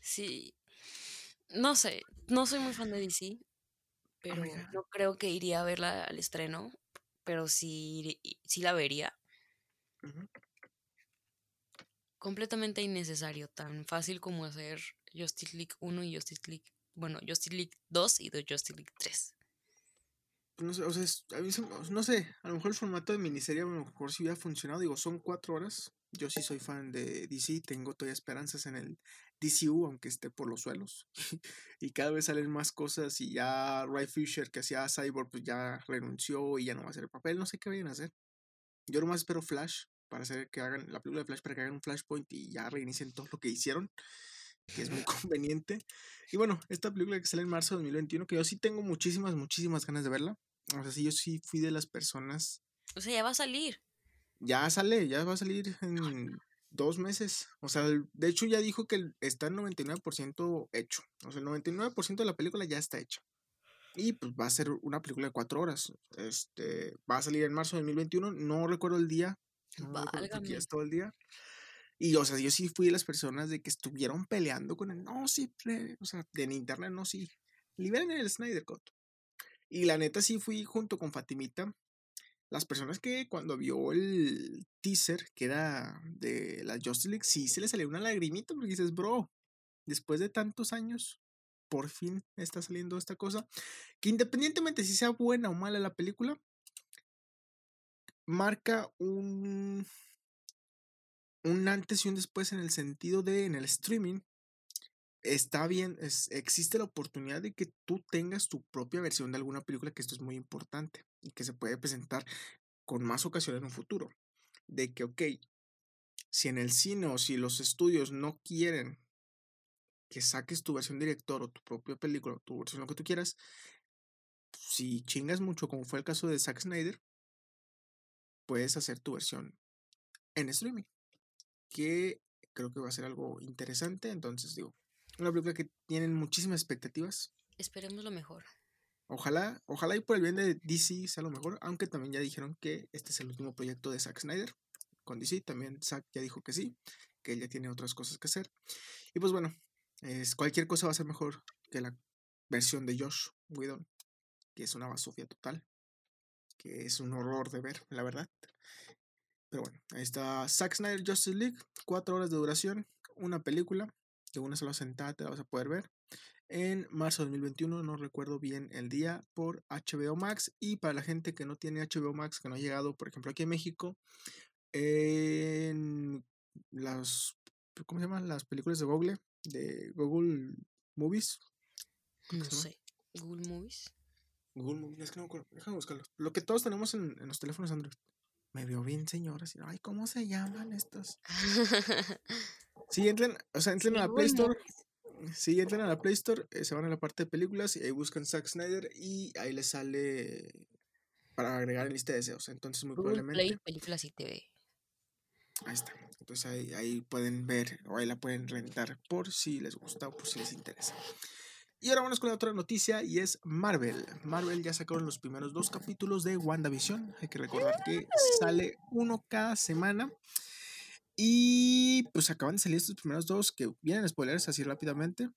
[SPEAKER 1] Sí. No sé, no soy muy fan de DC, pero
[SPEAKER 2] Amiga.
[SPEAKER 1] no creo que iría a verla al estreno, pero sí, sí la vería. Completamente innecesario, tan fácil como hacer Justice League 1 y Justice League, bueno, Justice League 2 y Justice League 3.
[SPEAKER 2] No sé, o sea, es- a mí no sé, a lo mejor el formato de miniserie a lo mejor si hubiera funcionado, digo, son cuatro horas. Yo sí soy fan de DC, tengo todavía esperanzas en el DCU, aunque esté por los suelos. [laughs] y cada vez salen más cosas y ya Ray Fisher, que hacía Cyborg, pues ya renunció y ya no va a hacer el papel, no sé qué vayan a hacer. Yo nomás espero Flash para hacer que hagan la película de Flash para que hagan un Flashpoint y ya reinicien todo lo que hicieron, que es muy [laughs] conveniente. Y bueno, esta película que sale en marzo de 2021, que yo sí tengo muchísimas, muchísimas ganas de verla. O sea, sí, yo sí fui de las personas.
[SPEAKER 1] O sea, ya va a salir.
[SPEAKER 2] Ya sale, ya va a salir en dos meses. O sea, de hecho ya dijo que está el 99% hecho. O sea, el 99% de la película ya está hecha. Y pues va a ser una película de cuatro horas. Este, va a salir en marzo de 2021. No recuerdo el día. Ya
[SPEAKER 1] Válgame.
[SPEAKER 2] estaba el día. Y, o sea, yo sí fui de las personas de que estuvieron peleando con el, no, sí, o sea, en internet, no, sí, liberen el Snyder Cut. Y la neta sí fui junto con Fatimita, las personas que cuando vio el teaser, que era de la Justice League, sí se le salió una lagrimita porque dices, bro, después de tantos años, por fin está saliendo esta cosa, que independientemente si sea buena o mala la película, marca un, un antes y un después en el sentido de en el streaming. Está bien, es- existe la oportunidad de que tú tengas tu propia versión de alguna película, que esto es muy importante y que se puede presentar con más ocasiones en un futuro. De que, ok, si en el cine o si los estudios no quieren que saques tu versión director o tu propia película, tu versión lo que tú quieras, si chingas mucho, como fue el caso de Zack Snyder, puedes hacer tu versión en streaming. Que creo que va a ser algo interesante. Entonces, digo, una película que tienen muchísimas expectativas.
[SPEAKER 1] Esperemos lo mejor.
[SPEAKER 2] Ojalá, ojalá y por el bien de DC sea lo mejor, aunque también ya dijeron que este es el último proyecto de Zack Snyder con DC, también Zack ya dijo que sí, que él ya tiene otras cosas que hacer. Y pues bueno, es, cualquier cosa va a ser mejor que la versión de Josh Whedon, que es una basofia total, que es un horror de ver, la verdad. Pero bueno, ahí está Zack Snyder Justice League, cuatro horas de duración, una película, de una sola sentada te la vas a poder ver en marzo de 2021, no recuerdo bien el día, por HBO Max. Y para la gente que no tiene HBO Max, que no ha llegado, por ejemplo, aquí en México, en las, ¿cómo se llaman? Las películas de Google, de Google Movies.
[SPEAKER 1] No
[SPEAKER 2] que
[SPEAKER 1] sé. Google Movies.
[SPEAKER 2] Google Movies, es que no me acuerdo, déjame buscarlo. Lo que todos tenemos en, en los teléfonos Android. Me vio bien, señora. así, Ay, ¿cómo se llaman estos? Sí, entren, o sea, entren
[SPEAKER 1] Sí,
[SPEAKER 2] a la Play Store. Sí, entran a la Play Store, eh, se van a la parte de películas y ahí buscan Zack Snyder y ahí les sale para agregar en lista de deseos. Entonces, muy
[SPEAKER 1] Google Play,
[SPEAKER 2] probablemente,
[SPEAKER 1] películas y TV.
[SPEAKER 2] ahí está. Entonces ahí, ahí pueden ver o ahí la pueden rentar por si les gusta o por si les interesa. Y ahora vamos con la otra noticia y es Marvel. Marvel ya sacaron los primeros dos capítulos de WandaVision. Hay que recordar que sale uno cada semana. Y pues acaban de salir estos primeros dos que vienen spoilers así rápidamente.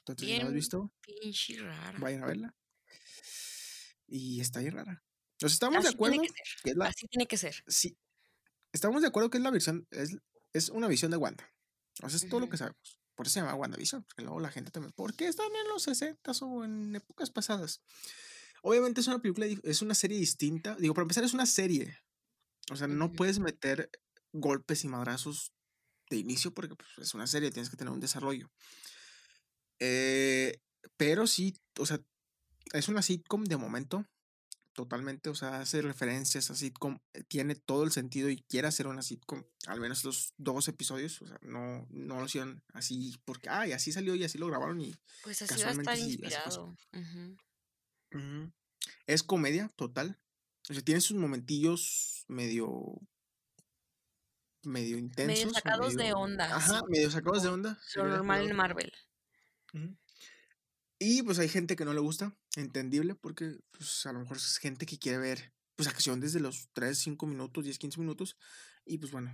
[SPEAKER 2] Entonces, si no has
[SPEAKER 1] Bien
[SPEAKER 2] visto,
[SPEAKER 1] pinche rara.
[SPEAKER 2] vayan a verla. Y está bien rara. Nos estamos de
[SPEAKER 1] Así tiene
[SPEAKER 2] acuerdo
[SPEAKER 1] que
[SPEAKER 2] que es la.
[SPEAKER 1] Así tiene que ser.
[SPEAKER 2] Sí. Estamos de acuerdo que es la versión. Es, es una visión de Wanda. O sea, es todo lo que sabemos. Por eso se llama WandaVision. Porque luego la gente también. ¿Por qué están en los 60 o en épocas pasadas? Obviamente es una película, es una serie distinta. Digo, para empezar, es una serie. O sea, no puedes meter golpes y madrazos de inicio porque pues, es una serie, tienes que tener un desarrollo. Eh, pero sí, o sea, es una sitcom de momento, totalmente, o sea, hace referencias a sitcom, eh, tiene todo el sentido y quiere hacer una sitcom, al menos los dos episodios, o sea, no, no lo hicieron así porque, ay, así salió y así lo grabaron y
[SPEAKER 1] Pues así va a
[SPEAKER 2] casualmente
[SPEAKER 1] estar
[SPEAKER 2] sí,
[SPEAKER 1] inspirado.
[SPEAKER 2] Es comedia total. O sea, tiene sus momentillos medio medio intensos.
[SPEAKER 1] Medio sacados de onda.
[SPEAKER 2] Ajá, medio sacados de onda.
[SPEAKER 1] Lo normal en Marvel.
[SPEAKER 2] Y pues hay gente que no le gusta, entendible, porque pues a lo mejor es gente que quiere ver pues acción desde los 3, 5 minutos, 10, 15 minutos. Y pues bueno,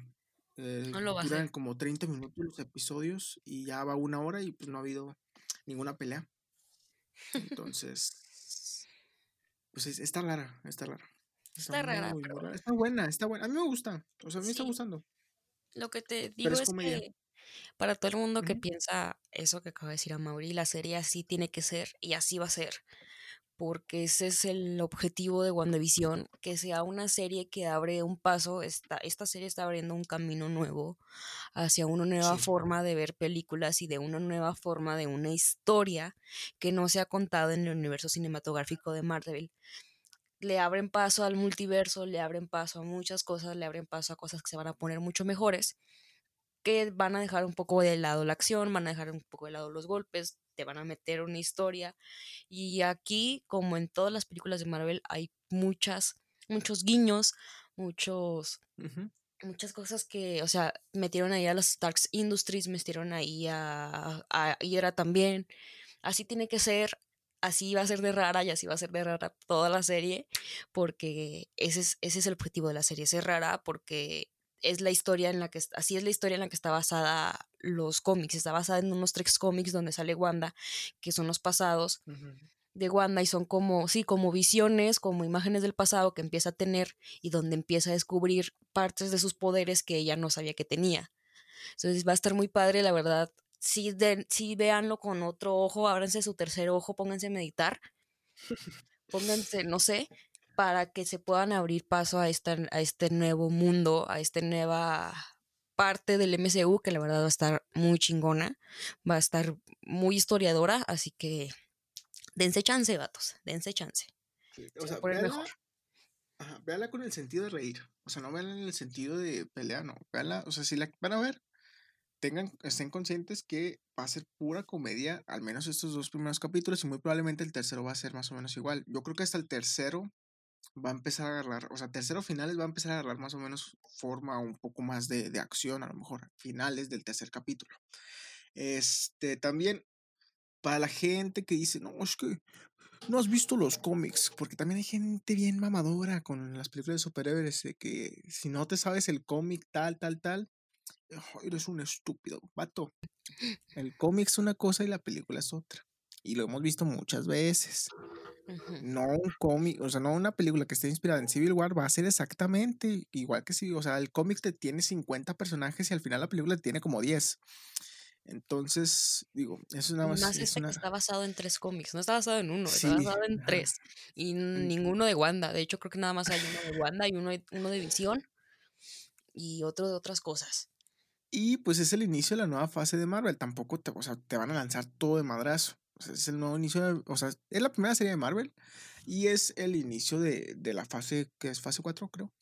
[SPEAKER 2] eh, duran como 30 minutos los episodios y ya va una hora y pues no ha habido ninguna pelea. Entonces, pues está rara, está rara.
[SPEAKER 1] Está, rara,
[SPEAKER 2] Está buena, está buena. A mí me gusta, o sea, a mí me está gustando.
[SPEAKER 1] Lo que te digo es, que para todo el mundo que piensa eso que acaba de decir a Mauri, la serie así tiene que ser y así va a ser porque ese es el objetivo de WandaVision, que sea una serie que abre un paso, esta, esta serie está abriendo un camino nuevo hacia una nueva forma de ver películas y de una nueva forma de una historia que no se ha contado en el universo cinematográfico de Marvel. Le abren paso al multiverso, le abren paso a muchas cosas, le abren paso a cosas que se van a poner mucho mejores que van a dejar un poco de lado la acción, van a dejar un poco de lado los golpes, te van a meter una historia. Y aquí, como en todas las películas de Marvel, hay muchas, muchos guiños, muchos, muchas cosas que, o sea, metieron ahí a los Starks Industries, metieron ahí a, a Hydra también. Así tiene que ser, así va a ser de rara y así va a ser de rara toda la serie, porque ese es, ese es el objetivo de la serie, ser rara porque es la historia en la que, así es la historia en la que está basada los cómics, está basada en unos tres cómics donde sale Wanda, que son los pasados de Wanda y son como, sí, como visiones, como imágenes del pasado que empieza a tener y donde empieza a descubrir partes de sus poderes que ella no sabía que tenía. Entonces va a estar muy padre, la verdad. Sí, de, sí véanlo con otro ojo, ábranse su tercer ojo, pónganse a meditar, pónganse, no sé, para que se puedan abrir paso a, esta, a este nuevo mundo, a esta nueva parte del MCU que la verdad va a estar muy chingona, va a estar muy historiadora, así que dense chance, vatos, dense chance.
[SPEAKER 2] o sea, véala, véala, con el sentido de reír, o sea, no véala en el sentido de pelea, no, véala, o sea, si la van a ver, tengan, estén conscientes que va a ser pura comedia, al menos estos dos primeros capítulos, y muy probablemente el tercero va a ser más o menos igual. Yo creo que hasta el tercero va a empezar a agarrar, o sea, tercero finales va a empezar a agarrar más o menos forma un poco más de, de acción, a lo mejor, finales del tercer capítulo. Este, también, para la gente que dice, no, es que no has visto los cómics, porque también hay gente bien mamadora con las películas de superhéroes, de que si no te sabes el cómic tal, tal, tal, eres un estúpido, vato. El cómic es una cosa y la película es otra. Y lo hemos visto muchas veces. No un cómic, o sea, no una película que esté inspirada en Civil War va a ser exactamente igual que si, o sea, el cómic te tiene 50 personajes y al final la película tiene como 10. Entonces, digo, eso es nada más.
[SPEAKER 1] Más este que está basado en tres cómics, no está basado en uno, está basado en tres. Y ninguno de Wanda. De hecho, creo que nada más hay uno de Wanda y uno de, uno de Visión y otro de otras cosas.
[SPEAKER 2] Y pues es el inicio de la nueva fase de Marvel. Tampoco te, o sea, te van a lanzar todo de madrazo es el nuevo inicio, o sea, es la primera serie de Marvel y es el inicio de, la fase, que es fase 4, creo.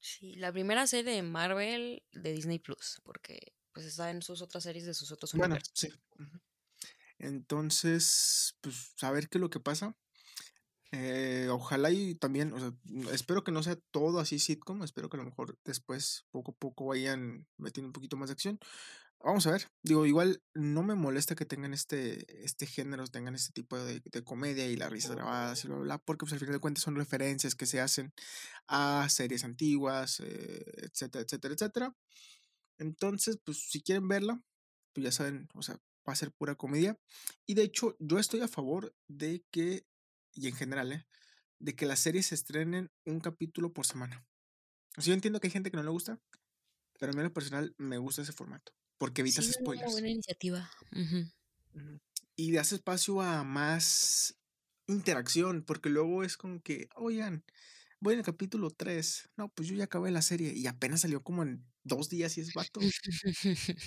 [SPEAKER 1] Sí, la primera serie de Marvel de Disney Plus, porque pues está en sus otras series de sus otros
[SPEAKER 2] bueno, Sí. Entonces, pues a ver qué es lo que pasa. Eh, ojalá y también, o sea, espero que no sea todo así sitcom, espero que a lo mejor después poco a poco vayan metiendo un poquito más de acción. Vamos a ver, digo, igual no me molesta que tengan este, este género, tengan este tipo de, comedia y las risas grabadas y bla, bla, bla, porque pues al final de cuentas son referencias que se hacen a series antiguas, eh, etcétera, etcétera, etcétera. Entonces, pues si quieren verla, pues ya saben, o sea, va a ser pura comedia. Y de hecho, yo estoy a favor de que, y en general, ¿eh? de que las series se estrenen un capítulo por semana. O sea, yo entiendo que hay gente que no le gusta, pero a mí en lo personal me gusta ese formato porque evitas sí, spoilers.
[SPEAKER 1] Una buena iniciativa.
[SPEAKER 2] Y das espacio a más interacción, porque luego es como que, oigan, voy en el capítulo 3. No, pues yo ya acabé la serie y apenas salió como en dos días y es vato.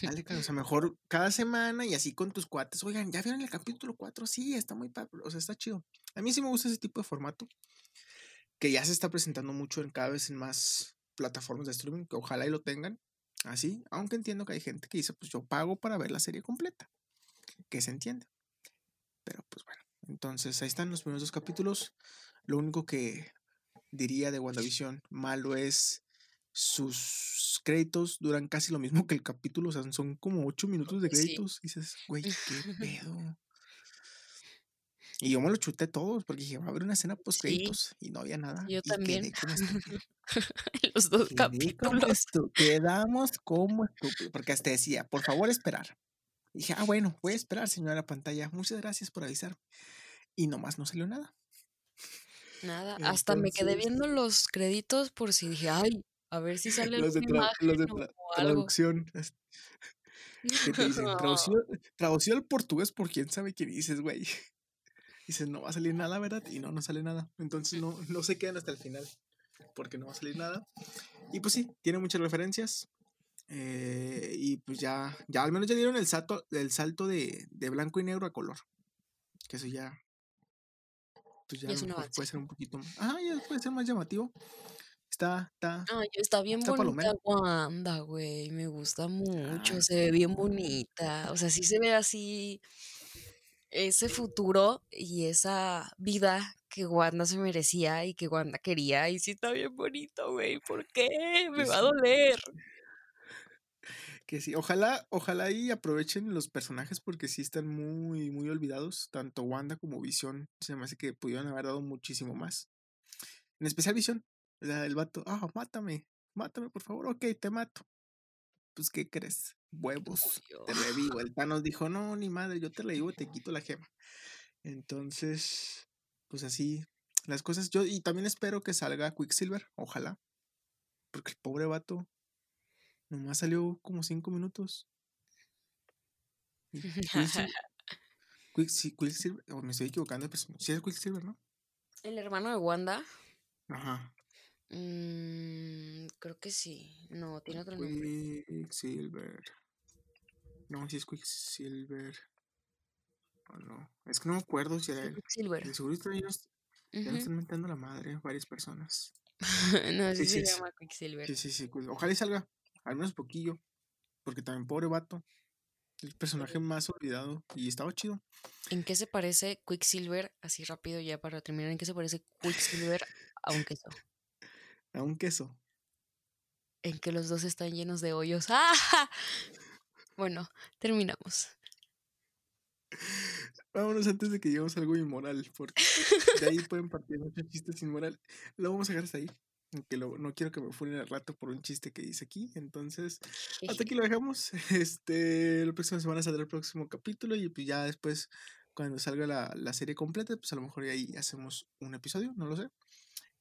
[SPEAKER 2] Dale, o sea, mejor cada semana y así con tus cuates. Oigan, ¿ya vieron el capítulo 4? Sí, está muy padre, o sea, está chido. A mí sí me gusta ese tipo de formato que ya se está presentando mucho en cada vez en más plataformas de streaming, que ojalá y lo tengan. Así, aunque entiendo que hay gente que dice, pues yo pago para ver la serie completa, que se entiende. Pero pues bueno, entonces ahí están los primeros dos capítulos. Lo único que diría de WandaVision malo es sus créditos duran casi lo mismo que el capítulo, o sea, son como ocho minutos de
[SPEAKER 1] sí.
[SPEAKER 2] créditos. Y dices, güey, qué [laughs] pedo. Y yo me lo chuté todos porque dije, va a haber una escena post
[SPEAKER 1] Sí,
[SPEAKER 2] créditos y no había nada.
[SPEAKER 1] yo
[SPEAKER 2] y
[SPEAKER 1] también. [laughs] Los dos
[SPEAKER 2] Quedé
[SPEAKER 1] capítulos.
[SPEAKER 2] quedamos como estúpido. Porque hasta decía, por favor, esperar. Y dije, ah, bueno, voy a esperar, señora la pantalla. Muchas gracias por avisar. Y nomás no salió nada.
[SPEAKER 1] Nada, hasta me quedé viendo los créditos por si dije, ay, a ver si sale
[SPEAKER 2] los de, los de
[SPEAKER 1] o algo.
[SPEAKER 2] traducción. que te dicen, [laughs] traducido, traducido al portugués por quién sabe qué dices, güey. Dices, no va a salir nada, ¿verdad? Y no, no sale nada. Entonces no, no se quedan hasta el final. Porque no va a salir nada. Y pues sí, tiene muchas referencias. eh, y pues ya, ya al menos ya dieron el salto, el salto de, de blanco y negro a color. Que eso ya. Pues ya
[SPEAKER 1] Ya
[SPEAKER 2] a
[SPEAKER 1] es
[SPEAKER 2] lo
[SPEAKER 1] un
[SPEAKER 2] mejor
[SPEAKER 1] avance.
[SPEAKER 2] puede ser un poquito más. Ah, ya puede ser más llamativo. Está, está,
[SPEAKER 1] Ay, está bien
[SPEAKER 2] está
[SPEAKER 1] bonita
[SPEAKER 2] palomero.
[SPEAKER 1] Wanda, güey, me gusta mucho,
[SPEAKER 2] Ay,
[SPEAKER 1] se ve bien bonita, o sea, sí se ve así ese futuro y esa vida que Wanda se merecía y que Wanda quería, y sí está bien bonito, güey, ¿por qué? Me va a doler.
[SPEAKER 2] Que sí, ojalá, ojalá y aprovechen los personajes porque sí están muy, muy olvidados. Tanto Wanda como Visión. Se me hace que pudieron haber dado muchísimo más. En especial Visión. El vato, ah, mátame, mátame, por favor, ok, te mato. Pues, ¿qué crees? Huevos. Te revivo. El Thanos dijo, no, ni madre, yo te revivo y te quito la [laughs] gema. Entonces, pues así, las cosas. Yo, y también espero que salga Quicksilver, ojalá. Porque el pobre vato nomás salió como cinco minutos. Y Quicksil- [laughs] Quicksi- Quicksilver, o me estoy equivocando, pues sí es Quicksilver, ¿no?
[SPEAKER 1] El hermano de Wanda,
[SPEAKER 2] Ajá.
[SPEAKER 1] Mm, creo que sí, no, tiene otro nombre.
[SPEAKER 2] Quicksilver. No, si es Quicksilver. O no. Es que no me acuerdo si era él.
[SPEAKER 1] Quicksilver.
[SPEAKER 2] De seguro ya nos
[SPEAKER 1] Ujú.
[SPEAKER 2] están mentando la madre varias personas. [laughs]
[SPEAKER 1] No,
[SPEAKER 2] Sí,
[SPEAKER 1] sí se llama Quicksilver.
[SPEAKER 2] Sí, sí, sí. Quick- Ojalá y salga. Al menos poquillo. Porque también pobre vato. El personaje más olvidado. Y estaba chido.
[SPEAKER 1] ¿En qué se parece Quicksilver, así rápido ya para terminar, en qué se parece Quicksilver a un queso? [laughs]
[SPEAKER 2] A un queso.
[SPEAKER 1] En que los dos están llenos de hoyos. ¡Ah! Bueno, terminamos.
[SPEAKER 2] Vámonos antes de que lleguemos a algo inmoral. Porque de ahí [laughs] pueden partir muchos chistes inmoral. Lo vamos a dejar hasta ahí. Aunque lo- no quiero que me funen al rato por un chiste que hice aquí. Entonces, hasta aquí lo dejamos. [laughs] Este, la próxima semana saldrá el próximo capítulo. Y pues ya después, cuando salga la, la serie completa, pues a lo mejor ahí hacemos un episodio, no lo sé.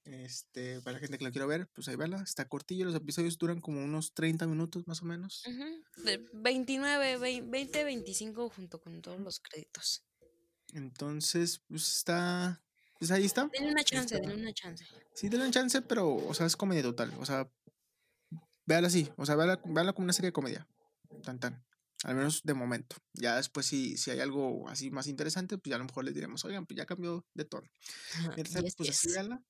[SPEAKER 2] Este, para la gente que la quiera ver, pues ahí verla. Está cortillo, los episodios duran como unos 30 minutos más o menos.
[SPEAKER 1] Ujú, de 29, 20, 25 junto con todos los créditos.
[SPEAKER 2] Entonces, pues está. Pues ahí está.
[SPEAKER 1] Denle una chance, denle una chance.
[SPEAKER 2] Sí, denle un chance, pero, o sea, es comedia total. O sea, véala así. O sea, véala, véala como una serie de comedia. Tan tan. Al menos de momento. Ya después, si, si hay algo así más interesante, pues ya a lo mejor les diremos, oigan, pues ya cambió de tono.
[SPEAKER 1] Yes,
[SPEAKER 2] pues así véala.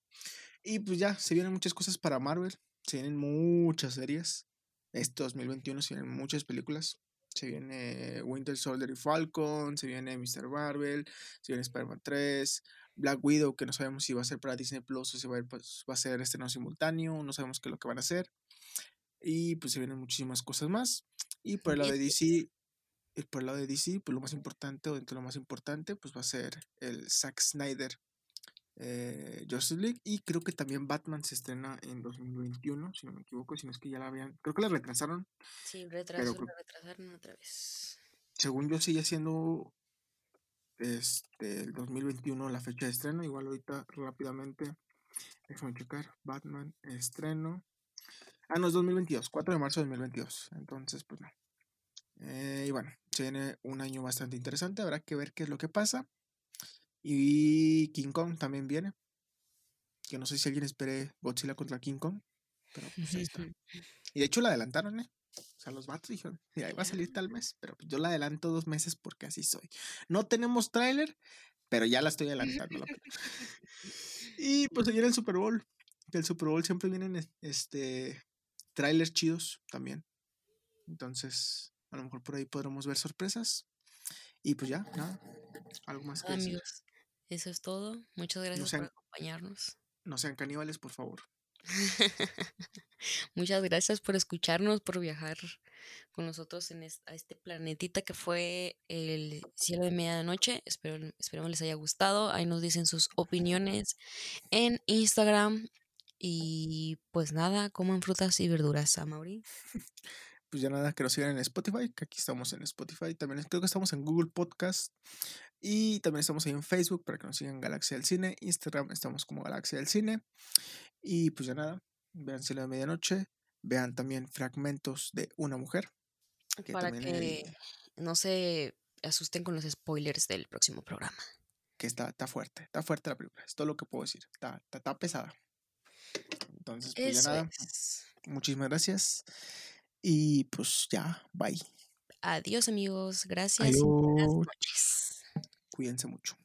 [SPEAKER 2] Y pues ya, se vienen muchas cosas para Marvel. Se vienen muchas series. Este 2021 se vienen muchas películas. Se viene Winter Soldier y Falcon. Se viene Mr. Marvel. Se viene Spider-Man 3. Black Widow, que no sabemos si va a ser para Disney Plus o si va a, ir, pues, va a ser estreno simultáneo. No sabemos qué es lo que van a hacer. Y pues se vienen muchísimas cosas más. Y por el lado de DC, por el lado de DC, pues lo más importante, o dentro de lo más importante, pues va a ser el Zack Snyder eh, Justice League. Y creo que también Batman se estrena en 2021, si no me equivoco, si no es que ya la habían. Creo que la retrasaron.
[SPEAKER 1] Sí, retraso,
[SPEAKER 2] creo-
[SPEAKER 1] la retrasaron otra vez.
[SPEAKER 2] Según yo, sigue siendo este, el 2021 la fecha de estreno. Igual ahorita rápidamente, déjame checar. Batman estreno. Ah, no, es 2022, 4 de marzo de 2022. Entonces, pues no. Eh, y bueno, se viene un año bastante interesante. Habrá que ver qué es lo que pasa. Y King Kong también viene. Que no sé si alguien espere Godzilla contra King Kong. Pero pues ahí está. [laughs] Y de hecho la adelantaron, ¿eh? O sea, los vatos dijeron, mira, ahí va a salir tal mes. Pero pues yo la adelanto dos meses porque así soy. No tenemos tráiler, pero ya la estoy adelantando. la y pues ayer el Super Bowl. Que el Super Bowl siempre vienen es- este trailers chidos también. Entonces, a lo mejor por ahí podremos ver sorpresas. Y pues ya, nada. Algo más que decir.
[SPEAKER 1] Eso es todo. Muchas gracias
[SPEAKER 2] sean-
[SPEAKER 1] por acompañarnos.
[SPEAKER 2] No sean caníbales, por favor. [laughs]
[SPEAKER 1] Muchas gracias por escucharnos, por viajar con nosotros en a este planetita que fue el cielo de medianoche. Espero, esperemos les haya gustado. Ahí nos dicen sus opiniones en Instagram. Y pues nada, coman frutas y verduras, a Mauri. [laughs]
[SPEAKER 2] Pues ya nada, que nos sigan en Spotify, que aquí estamos en Spotify. También creo que estamos en Google Podcast. Y también estamos ahí en Facebook para que nos sigan Galaxia del Cine. Instagram estamos como Galaxia del Cine. Y pues ya nada, vean Cielo de Medianoche. Vean también fragmentos de una mujer.
[SPEAKER 1] para que no se asusten con los spoilers del próximo programa.
[SPEAKER 2] Que está, está fuerte, está fuerte la película. Es todo lo que puedo decir. Está, está, pesada. Entonces, pues ya nada. Muchísimas gracias. Y pues ya, bye.
[SPEAKER 1] Adiós amigos, gracias. Buenas noches.
[SPEAKER 2] Cuídense mucho.